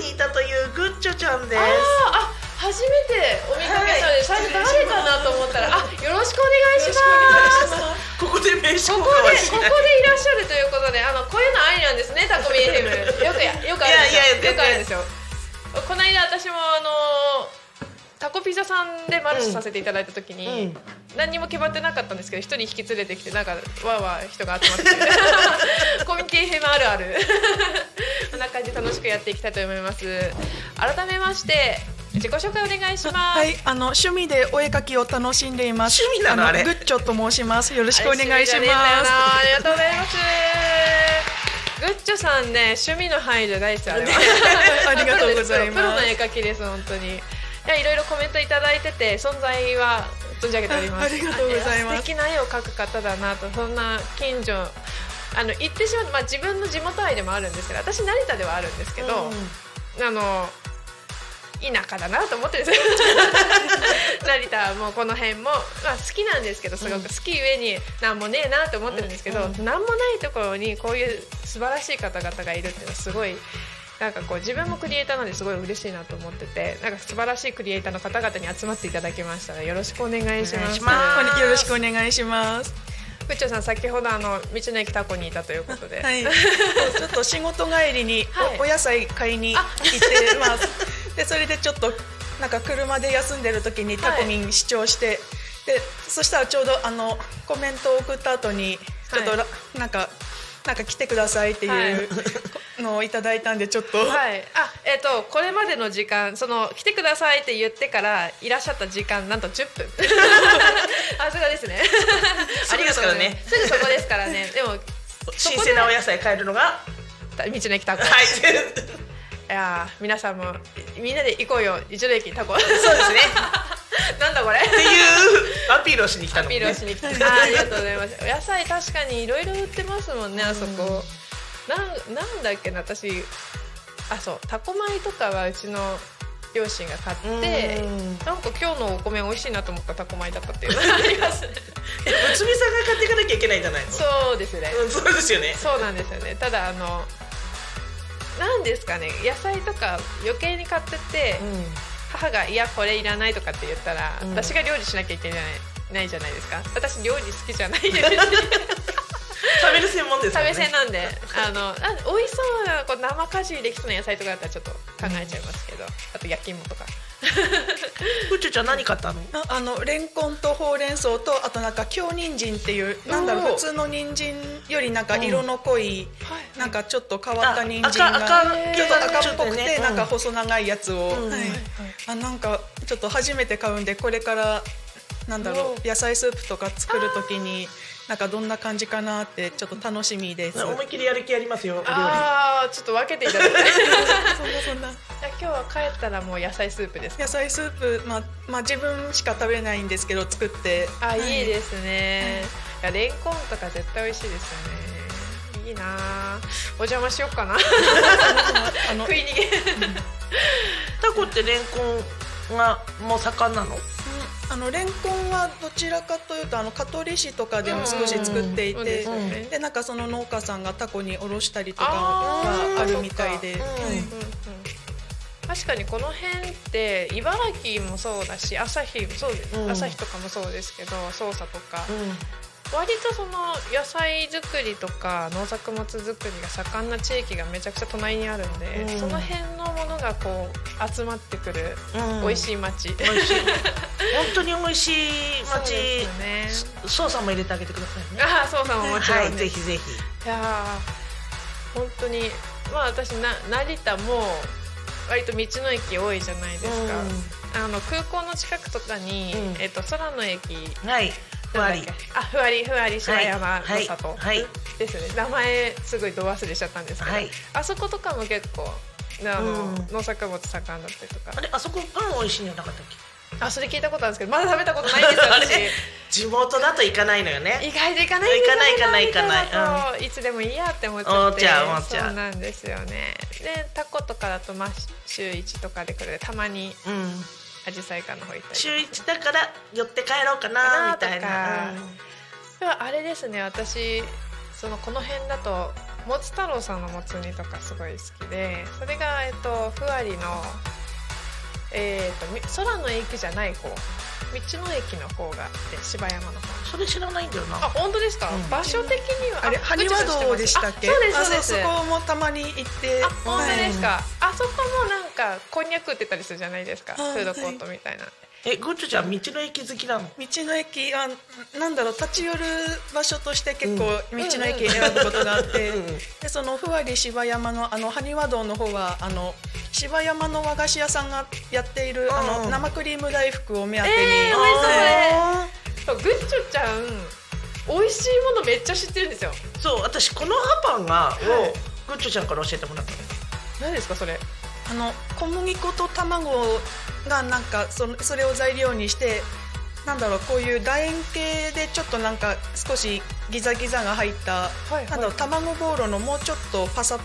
にいたというグッチョちゃんです。あ初めてお見かけしたので、最初誰かなと思ったら あるここかもでここしれないでいらっしゃるということであのこういうのありなんですねタコミ FM よくやよくあるんですよよくあるんですよこの間私もあのタコピザさんでマルシェさせていただいた時に、うん。何にも決まってなかったんですけど一人引き連れてきてなんかわーわー人が集まって コミュニティ FM あるある。こんな感じで楽しくやっていきたいと思います。改めまして自己紹介お願いします、はい、あの趣味でお絵描きを楽しんでいます。趣味なのあれ？グッチョと申します。よろしくお願いします。ありがとうございます。グッチョさんね趣味の範囲じゃないですよありがとうございます。プロの絵描きです本当にいやいろいろコメントいただいてて存在は存じ上げております。あありがとうございます。素敵な絵を描く方だなとそんな近所あの言ってしまうと、まあ、自分の地元愛でもあるんですけど私成田ではあるんですけど、あの田舎だなと思ってるんです。よ 成田はもうこの辺も、まあ、好きなんですけどすごく。好きゆえに何もねえなと思ってるんですけど、何もないところにこういう素晴らしい方々がいるっていうのはすごいなんかこう自分もクリエイターなんですごい嬉しいなと思っててなんか素晴らしいクリエイターの方々に集まっていただきましたのでよろしくお願いします。よろしくお願いします。プッチョさん先ほどあの道の駅タコにいたということで、はい、ちょっと仕事帰りにはいお,、野菜買いに行ってます。で、それでちょっとなんか車で休んでる時にタコミン視聴して、で、そしたらちょうどあのコメントを送った後にちょっとら、なんかなんか来てくださいっていうのをいただいたんでちょっと。はい、あ、えっ、と、これまでの時間、その来てくださいって言ってから、いらっしゃった時間、なんと10分。あ、それですね。ありがとうございますすぐそこですからね、でも、新鮮なお野菜買えるのが道の駅タコ。はいいやー、皆さんも、みんなで行こうよ、道の駅タコ。そうですね なんだこれ。っていうアピールをしに来たのビールをしに来て、あーありがとうございます。お野菜確かにいろいろ売ってますもんね、あそこ。なん、なんだっけな、私。あ、そう、タコ米とかはうちの両親が買って。うんなんか今日のお米美味しいなと思ったタコ米だったっていうのが ありますね。え娘さんが買っていかなきゃいけないんじゃないのそうですね。うんそうですよねそうなんですよね。ただあの。なんですかね、野菜とか余計に買ってって、母がいやこれいらないとかって言ったら、うん私が料理しなきゃいけないないじゃないですか。私料理好きじゃないです。食べる専門ですね食べ線なんで、あの、あ美味しそうなこう生果汁できそうな野菜とかだったらちょっと考えちゃいますけど、あと焼き芋とか。ふっちょちゃん何買ったの？ああのレンコンとほうれん草とあとなんか京人参っていうなんだろう普通の人参よりなんか色の濃い、なんかちょっと変わった人あ参が赤赤ちょっと赤っぽくてねなんか細長いやつを、うん。はい。あなんかちょっと初めて買うんでこれからなんだろう野菜スープとか作る時になんかどんな感じかなってちょっと楽しみです。思いっきりやる気ありますよああ、ちょっと分けていただいて。そんなそんなじゃあ今日は帰ったらもう野菜スープですか？野菜スープまあまあ自分しか食べないんですけど作ってあ、はいいですね。いやレンコンとか絶対美味しいですよね。いいなあ。お邪魔しようかな。あの食い逃げ。タコってレンコンがもう盛んなの？あのレンコンはどちらかというとあの香取市とかでも少し作っていてでなんかその農家さんがタコに卸したりとかがあるみたいで、確かにこの辺って茨城もそうだし旭もそうです、うん。旭とかもそうですけど匝瑳とか、うん割とその野菜作りとか農作物作りが盛んな地域がめちゃくちゃ隣にあるんで、うん。その辺のものがこう集まってくるうん。美味しい町、美味しい。本当に美味しいそう町ですよね。ソースも入れてあげてくださいね。ああそうさんももちろん、ねはいぜひぜひ。いやー本当にまあ私な成田も割と道の駅多いじゃないですか、あの空港の近くとかに、うん。えっと空の駅はいふわり。あふわりふわり芝山のはい。里、はい。ですね。名前すごいど忘れしちゃったんですけど、はい。あそことかも結構あの、うん。農作物盛んだったりとか。あれあそこパン美味しいんじゃなかったっけ？あそれ聞いたことあるんですけどまだ食べたことないんですよ 地元だと行かないのよね。意外と行かない行かない行かない行かない。成田だといつでもいいやって思っちゃって。そうなんですよね。でタコとかだとまあ週1とかで来る。たまにうんアジサイ館の方行ったり週一だから寄って帰ろうかなみたいな。ではあれですね私そのこの辺だともつ太郎さんのもつ煮とかすごい好きでそれがえっとふわりのえっとみ空の駅じゃない方。道の駅の方があって芝山の方。それ知らないんだよな。あ本当ですか、うん。場所的にはあれ埴輪道でしたっけ？あそうですそうです。あそこもたまに行ってあ本当ですか、はいあそこもなんかこんにゃく売ってたりするじゃないですか、はい。フードコートみたいな、えグッチョちゃん道の駅好きなの？道の駅はなんだろう立ち寄る場所として結構うん。道の駅選ぶことがあって、うん。でそのふわり芝山のあの埴輪道の方はあの芝山の和菓子屋さんがやっているあうん。の生クリーム大福を目当てに、えー美味しそうグッチョちゃん美味しいものめっちゃ知ってるんですよ。そう私このハパンがい。をグッチョちゃんから教えてもらったの。何ですかそれ？あの小麦粉と卵がなんかそのそれを材料にしてなんだろうこういう楕円形でちょっとなんか少しギザギザが入った、はいなんだろう卵ボーロのもうちょっとパサ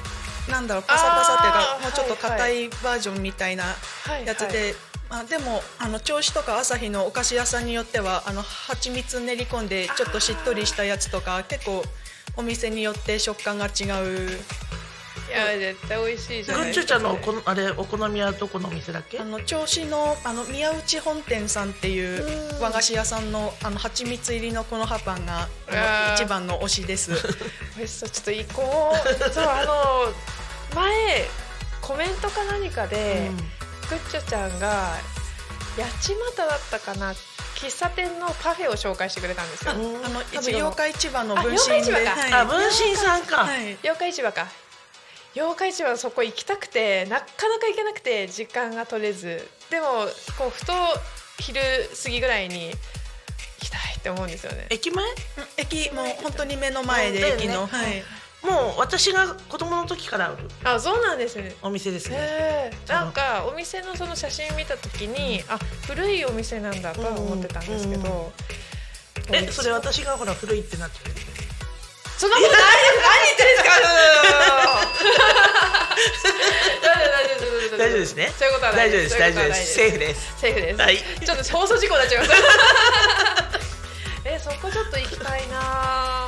なんだろうパサパサっていうかもうちょっと硬いバージョンみたいなはいやつで、まあ、でもあの銚子とか朝日のお菓子屋さんによってはあの蜂蜜練り込んでちょっとしっとりしたやつとか結構お店によって食感が違う。いや絶対美味しいじゃないですか。ちゃんのおこあれお好みはどこのお店だっけあの銚子のあの宮内本店さんっていう和菓子屋さんのあの蜂蜜入りのこの葉パンが一番の推しです。美味しそう。ちょっと行こう。そうあの前コメントか何かで、グッチョちゃんが八街だったかな喫茶店のパフェを紹介してくれたんですよ、うん。あの多分妖怪市場のあ分身妖怪市場。かではいあ分身さんか、はい。妖怪市場か妖怪市場そこ行きたくてなかなか行けなくて時間が取れず。でもこうふと昼過ぎぐらいに行きたいって思うんですよね。駅前？駅もう本当に目の前で駅の、はい。もう私が子供の時からある。あそうなんですね。お店ですね。へえなんかお店のその写真見た時に、あ古いお店なんだとは思ってたんですけど、えそれ私がほら古いってなってるそんなことないです何言ってるんですか大丈夫大丈夫大丈夫です。ねそういうことはない大丈夫です。大丈夫ですセーフです。セーフです、はい。ちょっと放送事故になっちゃいます。えそこちょっと行きたいなー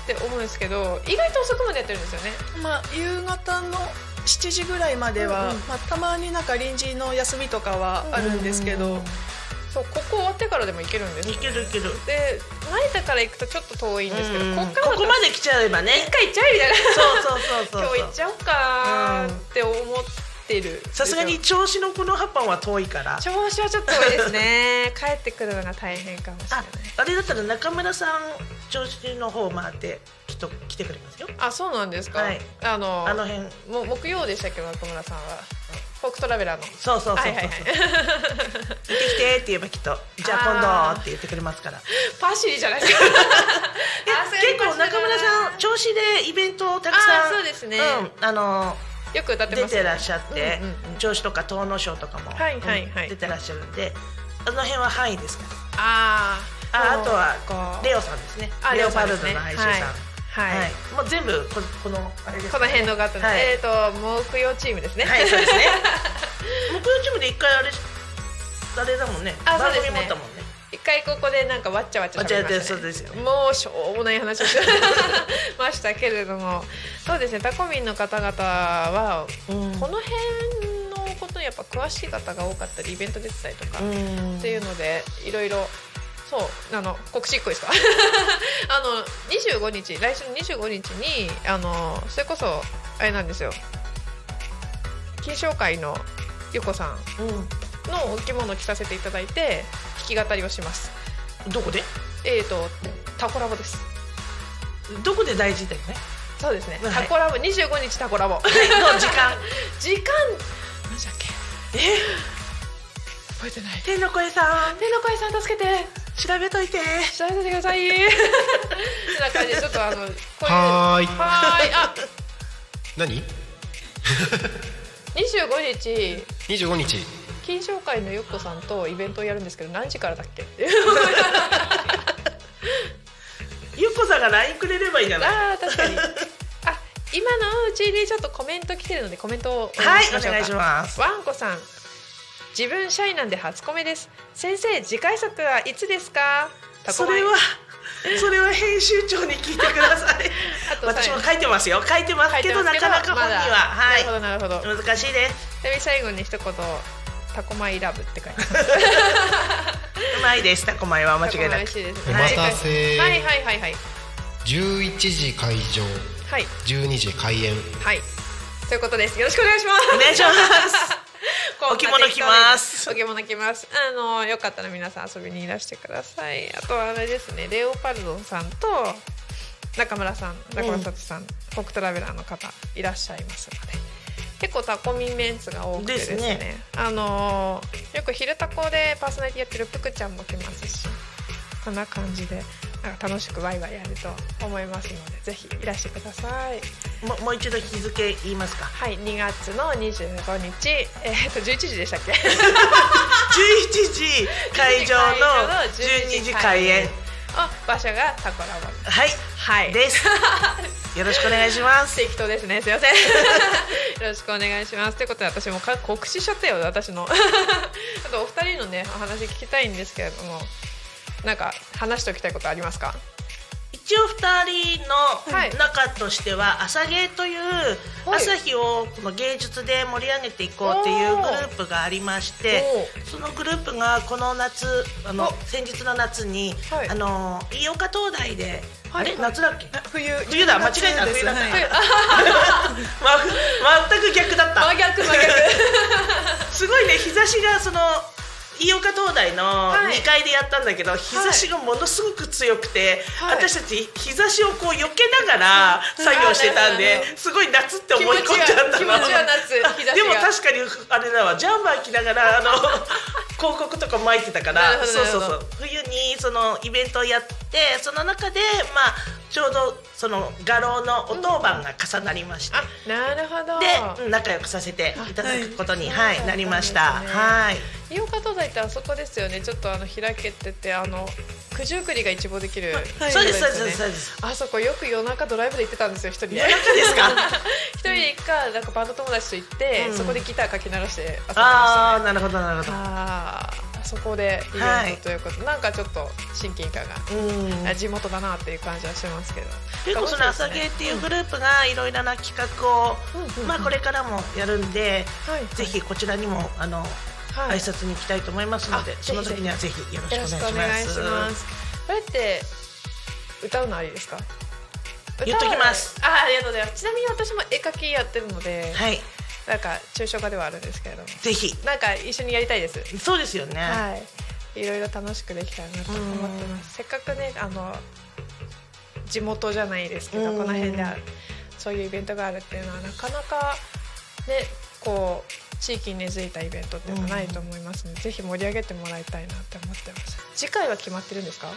って思うんですけど意外と遅くまでやってるんですよね。まあ夕方の7時ぐらいまでは、まあ、たまになんか臨時の休みとかはあるんですけど、そうここ終わってからでも行けるんですよ。いけるいける。で成田から行くとちょっと遠いんですけどうん。こっからここまで来ちゃえばね。一回行っちゃえみたいな。そうそうそうそう。今日行っちゃおうかなって思ってるさすがに銚子のこの葉っぱは遠いから。銚子はちょっと遠いですね。帰ってくるのが大変かもしれなあいあれだったら中村さん銚子の方回ってきっと来てくれますよ。あそうなんですか、はい。あのあの辺。も木曜でしたっけ中村さんはフォークトラベラーの。そうそうそうそう、はいはいはい。行ってきてって言えばきっと じゃあ今度って言ってくれますから。パシリじゃない。ですかあ結構中村さん調子でイベントをたくさんあそうですね。うん、あのよく歌ってます。出てらっしゃって、うんうんうん。調子とか東野賞とかも、はいはいはい。うん出てらっしゃるんであの辺は範囲ですから。あー。ああとはこう。レオさんですね。あレオパルドの配信さん。はいはい。もう全部ここのあれですこの辺の方の、はい。えっ、と木曜チームですね。はいそうですね。木曜チームで一回あれあれだもんね。番あそうですね。組持ったもんね。一回ここでなんかわっちゃわっちゃ喋りました、ね、そうですよ。もうしょうもない話をしてましたけれども。そうですねタコミンの方々は、うん。この辺のことにやっぱ詳しい方が多かったりイベント出てたりとか、うん。っていうのでいろいろそうあの告知1個ですか？あの25日来週の25日にあのそれこそあれなんですよ。金賞会のゆこさんのお着物を着させていただいて弾き語りをします。うんどこで？えーとタコラボです。どこで大事だよね？そうですね、はい。タコラボ25日タコラボ。の時間。時間。何時だっけ？え？覚えてない。天の声さん。天の声さん助けて。調べといて。調べててください。ってな感じでちょっとあのこういうはーい。はーい。あ。何？25日。25日。金賞会のゆっこさんとイベントをやるんですけど何時からだっけ？ゆっこさんが LINE くれればいいじゃない。あー確かに。あ今のうちにちょっとコメント来てるのでコメントをおはいしましょうか。お願いします。わんこさん自分シャイなんで初コメです。先生次回作はいつですか？タコマイそれはそれは編集長に聞いてください。あと私も書いてますよ。書いてますけどなかなか本にははなるほどなるほど。い難しいですちなみに最後に一言タコマイラブって書いてます。うまいです。タコ米は間違いなく。お待たせ。はい。はいはいはい11時開場。はい。12時開演。はい。ということです。よろしくお願いします。お願いします こんなお着物着ます。お着物着ます。あのよかったら皆さん遊びにいらしてください。あとはあれですねレオパルドンさんと中村さん中村聡さん、コックトラベラーの方いらっしゃいますので。結構タコミンメンツが多くてですね。ね。あのよく昼タコでパーソナリティやってるぷくちゃんも来ますし。こんな感じで楽しくワイワイやると思いますのでぜひいらしてください。ももう一度日付言いますか？はい2月の25日。えー、っと11時でしたっけ？11時会場の12時開演。あ場所がタコラボ。はいはい。です。よろしくお願いします。適当ですね。すいません。よろしくお願いします。ということで私もか告知しちゃったよ私の。あとお二人のねお話聞きたいんですけれどもなんか話しておきたいことありますか？一応二人はい。の中としては朝芸というはい。朝日をこの芸術で盛り上げていこうっていうグループがありましてそのグループがこの夏あの先日の夏に、はい。あの飯岡東大で、はい。あれ？夏だっけ？冬。冬だ。間違えた冬だった、はい。ま全く逆だった。真逆真逆。すごいね日差しがその飯岡東大のはい。2階でやったんだけど、日差しがものすごく強くて、はい。私たち日差しをこう避けながら作業してたんですごい夏って思い込んじゃったの。でも確かにあれだわジャンバー着ながらあの 広告とか巻いてたからそうそうそう。冬にそのイベントをやってその中でまあちょうどその画廊のお当番が重なりまして、あなるほど。でうん仲良くさせていただくことに、はい。はいなりました。はい。飯岡東大ってあそこですよね。ちょっとあの開けててあの九十九里が一望できる、はい。そうですそうですそうです。あそこよく夜中ドライブで行ってたんですよ一人。で夜中ですか？一人で行くかなんかバンド友達と行って、うん。そこでギターかき鳴らして遊んでましたね。ああなるほどなるほど。あそこでイベントとい。うこと、なんかちょっと親近感が、うん。あ地元だなっていう感じはしてますけど。結構その朝芸っていうグループがいろいろな企画を、まあこれからもやるんで、はい。ぜひこちらにもあの、はい挨拶に行きたいと思いますのであ、その時にはぜひよろしくお願いします。これって歌うのありですか？言っときます。あありがとうございます。ちなみに私も絵描きやってるので、はい、なんか抽象画ではあるんですけれども。ぜひ。なんか一緒にやりたいです。そうですよね。はい、いろいろ楽しくできたらなと思ってます。せっかくね、あの地元じゃないですけど、うん。この辺ではそういうイベントがあるっていうのはなかなかね、こう地域に根付いたイベントっていうのはないと思いますので、ぜひ盛り上げてもらいたいなって思ってます。次回は決まってるんですか？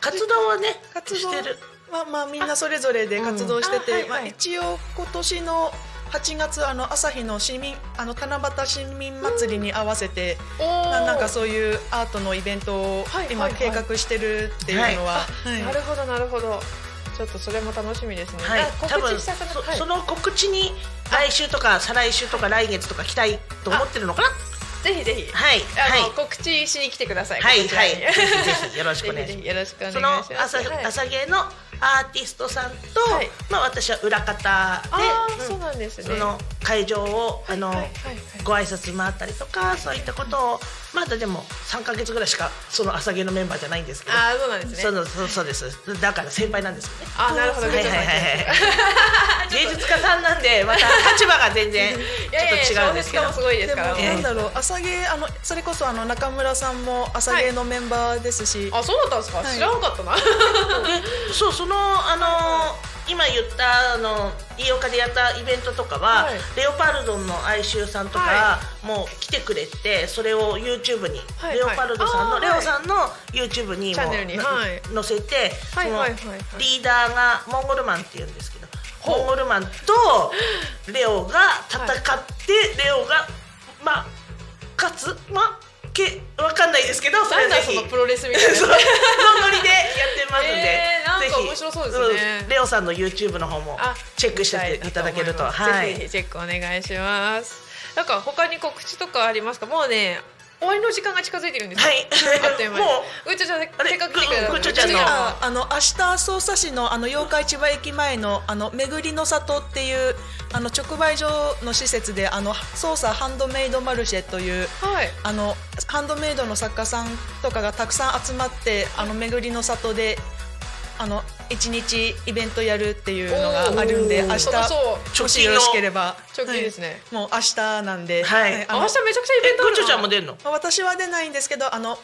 活動はね活動してる。まあまあみんなそれぞれで活動してて、うんあはいはいまあ一応今年の8月あの朝日の市民あの七夕市民祭りに合わせて、ななんかそういうアートのイベントをはい今計画してるっていうのは、はいなるほどなるほど。ちょっとそれも楽しみですね。はい。あ、多分告知したくなはい。そその告知に来週とか再来週とか来月とか来たいと思ってるのかな？ぜひぜひ。はい。あの、はい。告知しに来てください。はい。はい。ぜひぜひよろしくお願いします。よろしくお願いしそのます。朝,、はい。朝芸のアーティストさんと、はい。まあ私は裏方で、そうなんですね。その会場をあの、ご挨拶回ったりとかそういったことをまだでも3か月ぐらいしかその朝芸のメンバーじゃないんですけど。あーそうなんですね。そうそうそうですだから先輩なんですよね。あなるほどはいはいはいはい。芸術家さんなんでまた 立場が全然ちょっいやいやと違うんですけど。小説家もすごいですでもから。ええなんだろう朝芸あのそれこそあの中村さんも朝芸のメンバーですし、あそうだったんですか、はい知らなかったな。でそうそのあの今言ったあの飯岡でやったイベントとかは、はい。レオパルドンの哀愁さんとか、はもう来てくれてそれを YouTube に、はいレオパルドさんの、レオさんの YouTube にもに載せて、はいそのリーダーがモンゴルマンっていうんですけどモンゴルマンとレオが戦って、レオがまあ勝つまあけわかんないですけどそれなんだぜひそのプロレスみたいな そ。のノリでやってますんで、えーぜひ面白そうですねうんレオさんの YouTube の方もあチェックしていただけると、は。はいいぜひぜひチェックお願いします。なんか他に告知とかありますか？もうね、終わりの時間が近づいてるんですよ。はい。あっという間に。もうちょちゃんせっあれかく来てくれたぐぐちょちゃんのああの。明日匝瑳市のあの八日市場駅前のあの巡りの里っていうあの直売所の施設であの捜査ハンドメイドマルシェというはい。あのハンドメイドの作家さんとかがたくさん集まってあの巡りの里であの一日イベントやるっていうのがあるんで明日もしよろしければ。直近ですね。はい。もう明日なんで、はい。あの明日めちゃくちゃイベントあるちゃんも出るの？私は出ないんですけどあの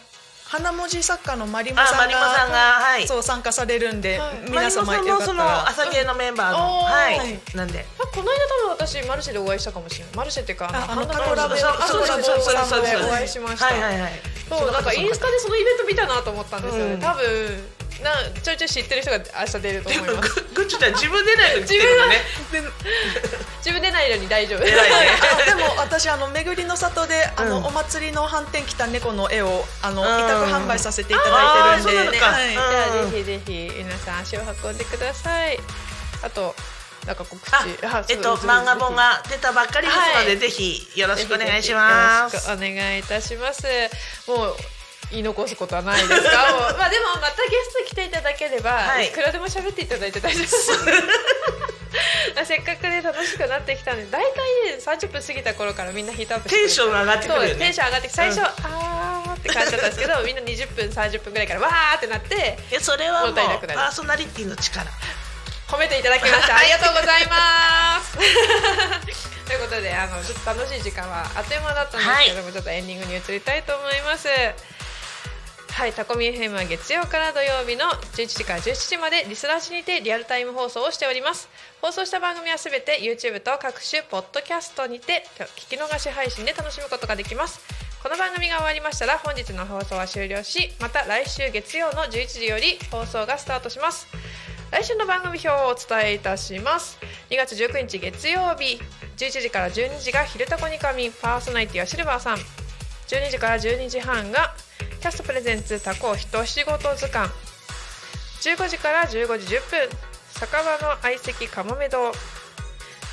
花文字作家のマリモあさんがマリモさんがはい。そう参加されるんで、はい。マリモ皆様さんもそのよかったら。朝芸のメンバーの、うん。はい、はい。なんで？あこの間多分私マルシェでお会いしたかもしれない。マルシェっていうかああのタコラベあそうでお会いしましたはいはいはいそうなんかインスタでそのイベント見たなと思ったんですよね、うん多分なちょいちょい知ってる人が明日出ると思います。ぐぐっちゃん自分でないのに来てるのね。自分でないのに大丈夫。ね。あでも私あの巡りの里であの、うん。お祭りの反転来た猫の絵をあの、うん。委託販売させていただいてるんで、あーそうなのか。はい。じゃあぜひぜひ皆さん足を運んでください。あとなんか告知。えっと漫画本が出たばっかりですので、はい。ぜひよろしくお願いしまよろしすくお願いいたします。もう言い残すことはないですか？まあでもまたゲスト来ていただければ、はい。い、くらでも喋っていただいて大丈夫です。あ せっかくね楽しくなってきたんで大体ね30分過ぎた頃からみんなヒートアップしてテンションが上がってくるよね。そうテンション上がって最初、うん。あーって感じだったんですけどみんな20分30分ぐらいからわーってなっていやそれはもうパーソナリティの力。褒めていただきました。ありがとうございます。ということであのちょっと楽しい時間はあっという間だったんですけども、ちょっとエンディングに移りたいと思いますはい、タコミ FM は月曜から土曜日の11時から17時までリスラージにてリアルタイム放送をしております。放送した番組はすべて YouTube と各種ポッドキャストにて聞き逃し配信で楽しむことができます。この番組が終わりましたら本日の放送は終了しまた来週月曜の11時より放送がスタートします。来週の番組表をお伝えいたします。2月19日月曜日11時から12時が「昼タコにかみ」パーソナリティはシルバーさん。12時から12時半がキャストプレゼンツタコ人仕事図鑑。15時から15時10分。酒場の相席かもめ堂。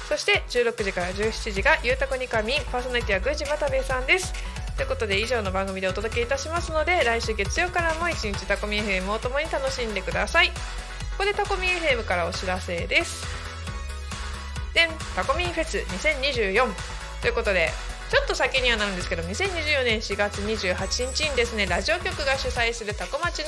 そして16時から17時がゆうたこにかみんパーソナリティは郡司又兵衛さんです。ということで以上の番組でお届けいたしますので来週月曜からも一日タコミ FM を共に楽しんでください。ここでタコミ FM からお知らせです。でタコミンフェス2024ということでちょっと先にはなるんですけど2024年4月28日にですねラジオ局が主催するタコ町の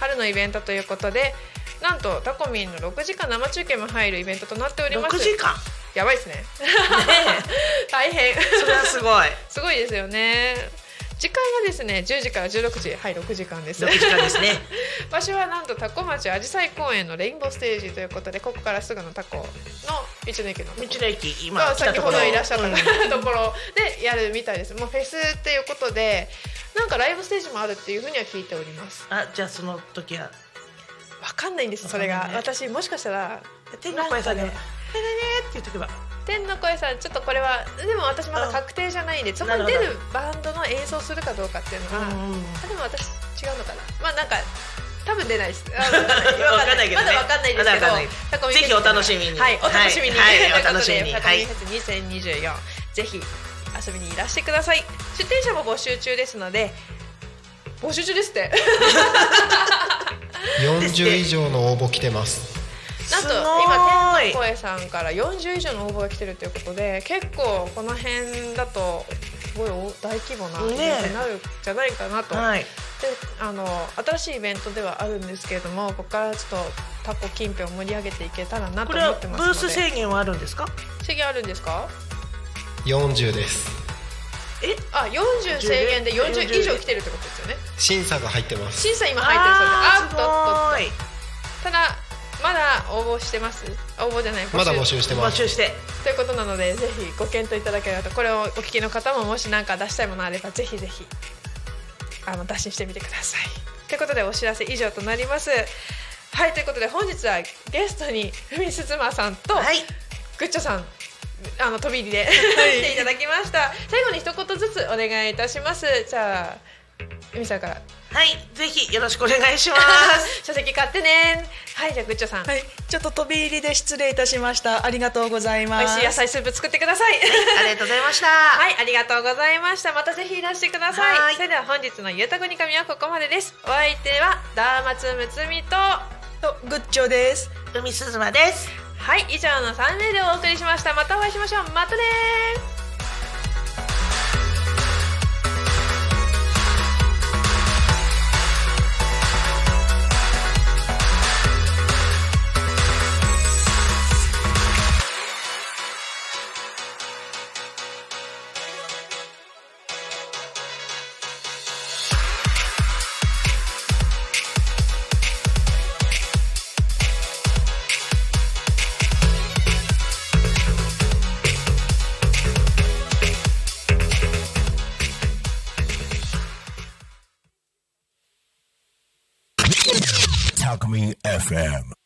春のイベントということでなんとタコミンの6時間生中継も入るイベントとなっております。6時間？やばいですね。大変。それはすごい。すごいですよね時間がですね10時から16時はい6時間です。6時間ですね。場所はなんとタコ町あじさい公園のレインボーステージということでここからすぐのタコの道の駅の道の駅今が先ほ来たところ。どいらっしゃったうん。ところでやるみたいです。もうフェスっていうことでなんかライブステージもあるっていうふうには聞いております。あじゃあその時は。わかんないんですそれが。ね。私もしかしたら天の声さんで「なんかねねね」って言っとけば天の声さんちょっとこれはでも私まだ確定じゃないんでそこに出るバンドの演奏するかどうかっていうのは、あでも私違うのかなまあなんか多分出ないです。かんないけどねまだわかんないですけどぜひお楽しみにはい、お楽しみに。はいお楽しみにタコミフェス2024、ぜひ遊びにいらしてください。出店者も募集中ですので、募集中ですって。40以上の応募来てますなんと今天の声さんから40以上の応募が来てるということで結構この辺だとすごい大規模なイベントになるんじゃないかなと、はい。であの新しいイベントではあるんですけれどもここからちょっとタコ近辺を盛り上げていけたらなと思ってますので。ブース制限はあるんですか？制限あるんですか？40です。え？あ40制限で40以上来てるってことですよね。審査が入ってます。審査今入ってるそうであっとっと。ただまだ応募してます？応募じゃないまだ募集してます。募集して。ということなのでぜひご検討いただければとこれをお聞きの方ももし何か出したいものあればぜひぜひあの打診してみてください。ということでお知らせ以上となります。はいということで本日はゲストにふみすずまさんと、はい。グッチョさんあの飛び入りで 来ていただきました。最後に一言ずつお願いいたします。じゃあゆみさんからはいぜひよろしくお願いします 書籍買ってねはいじゃあグッチョさん、はい、ちょっと飛び入りで失礼いたしました。ありがとうございます。美味しい野菜スープ作ってくださいありがとうございました はい、ありがとうございました。またぜひいらしてください。はいそれでは本日のゆうたこにかみはここまでです。お相手はダーマツムツミと、はとグッチョです。海すずまですい、以上の3名でお送りしました。またお会いしましょう。またね FM.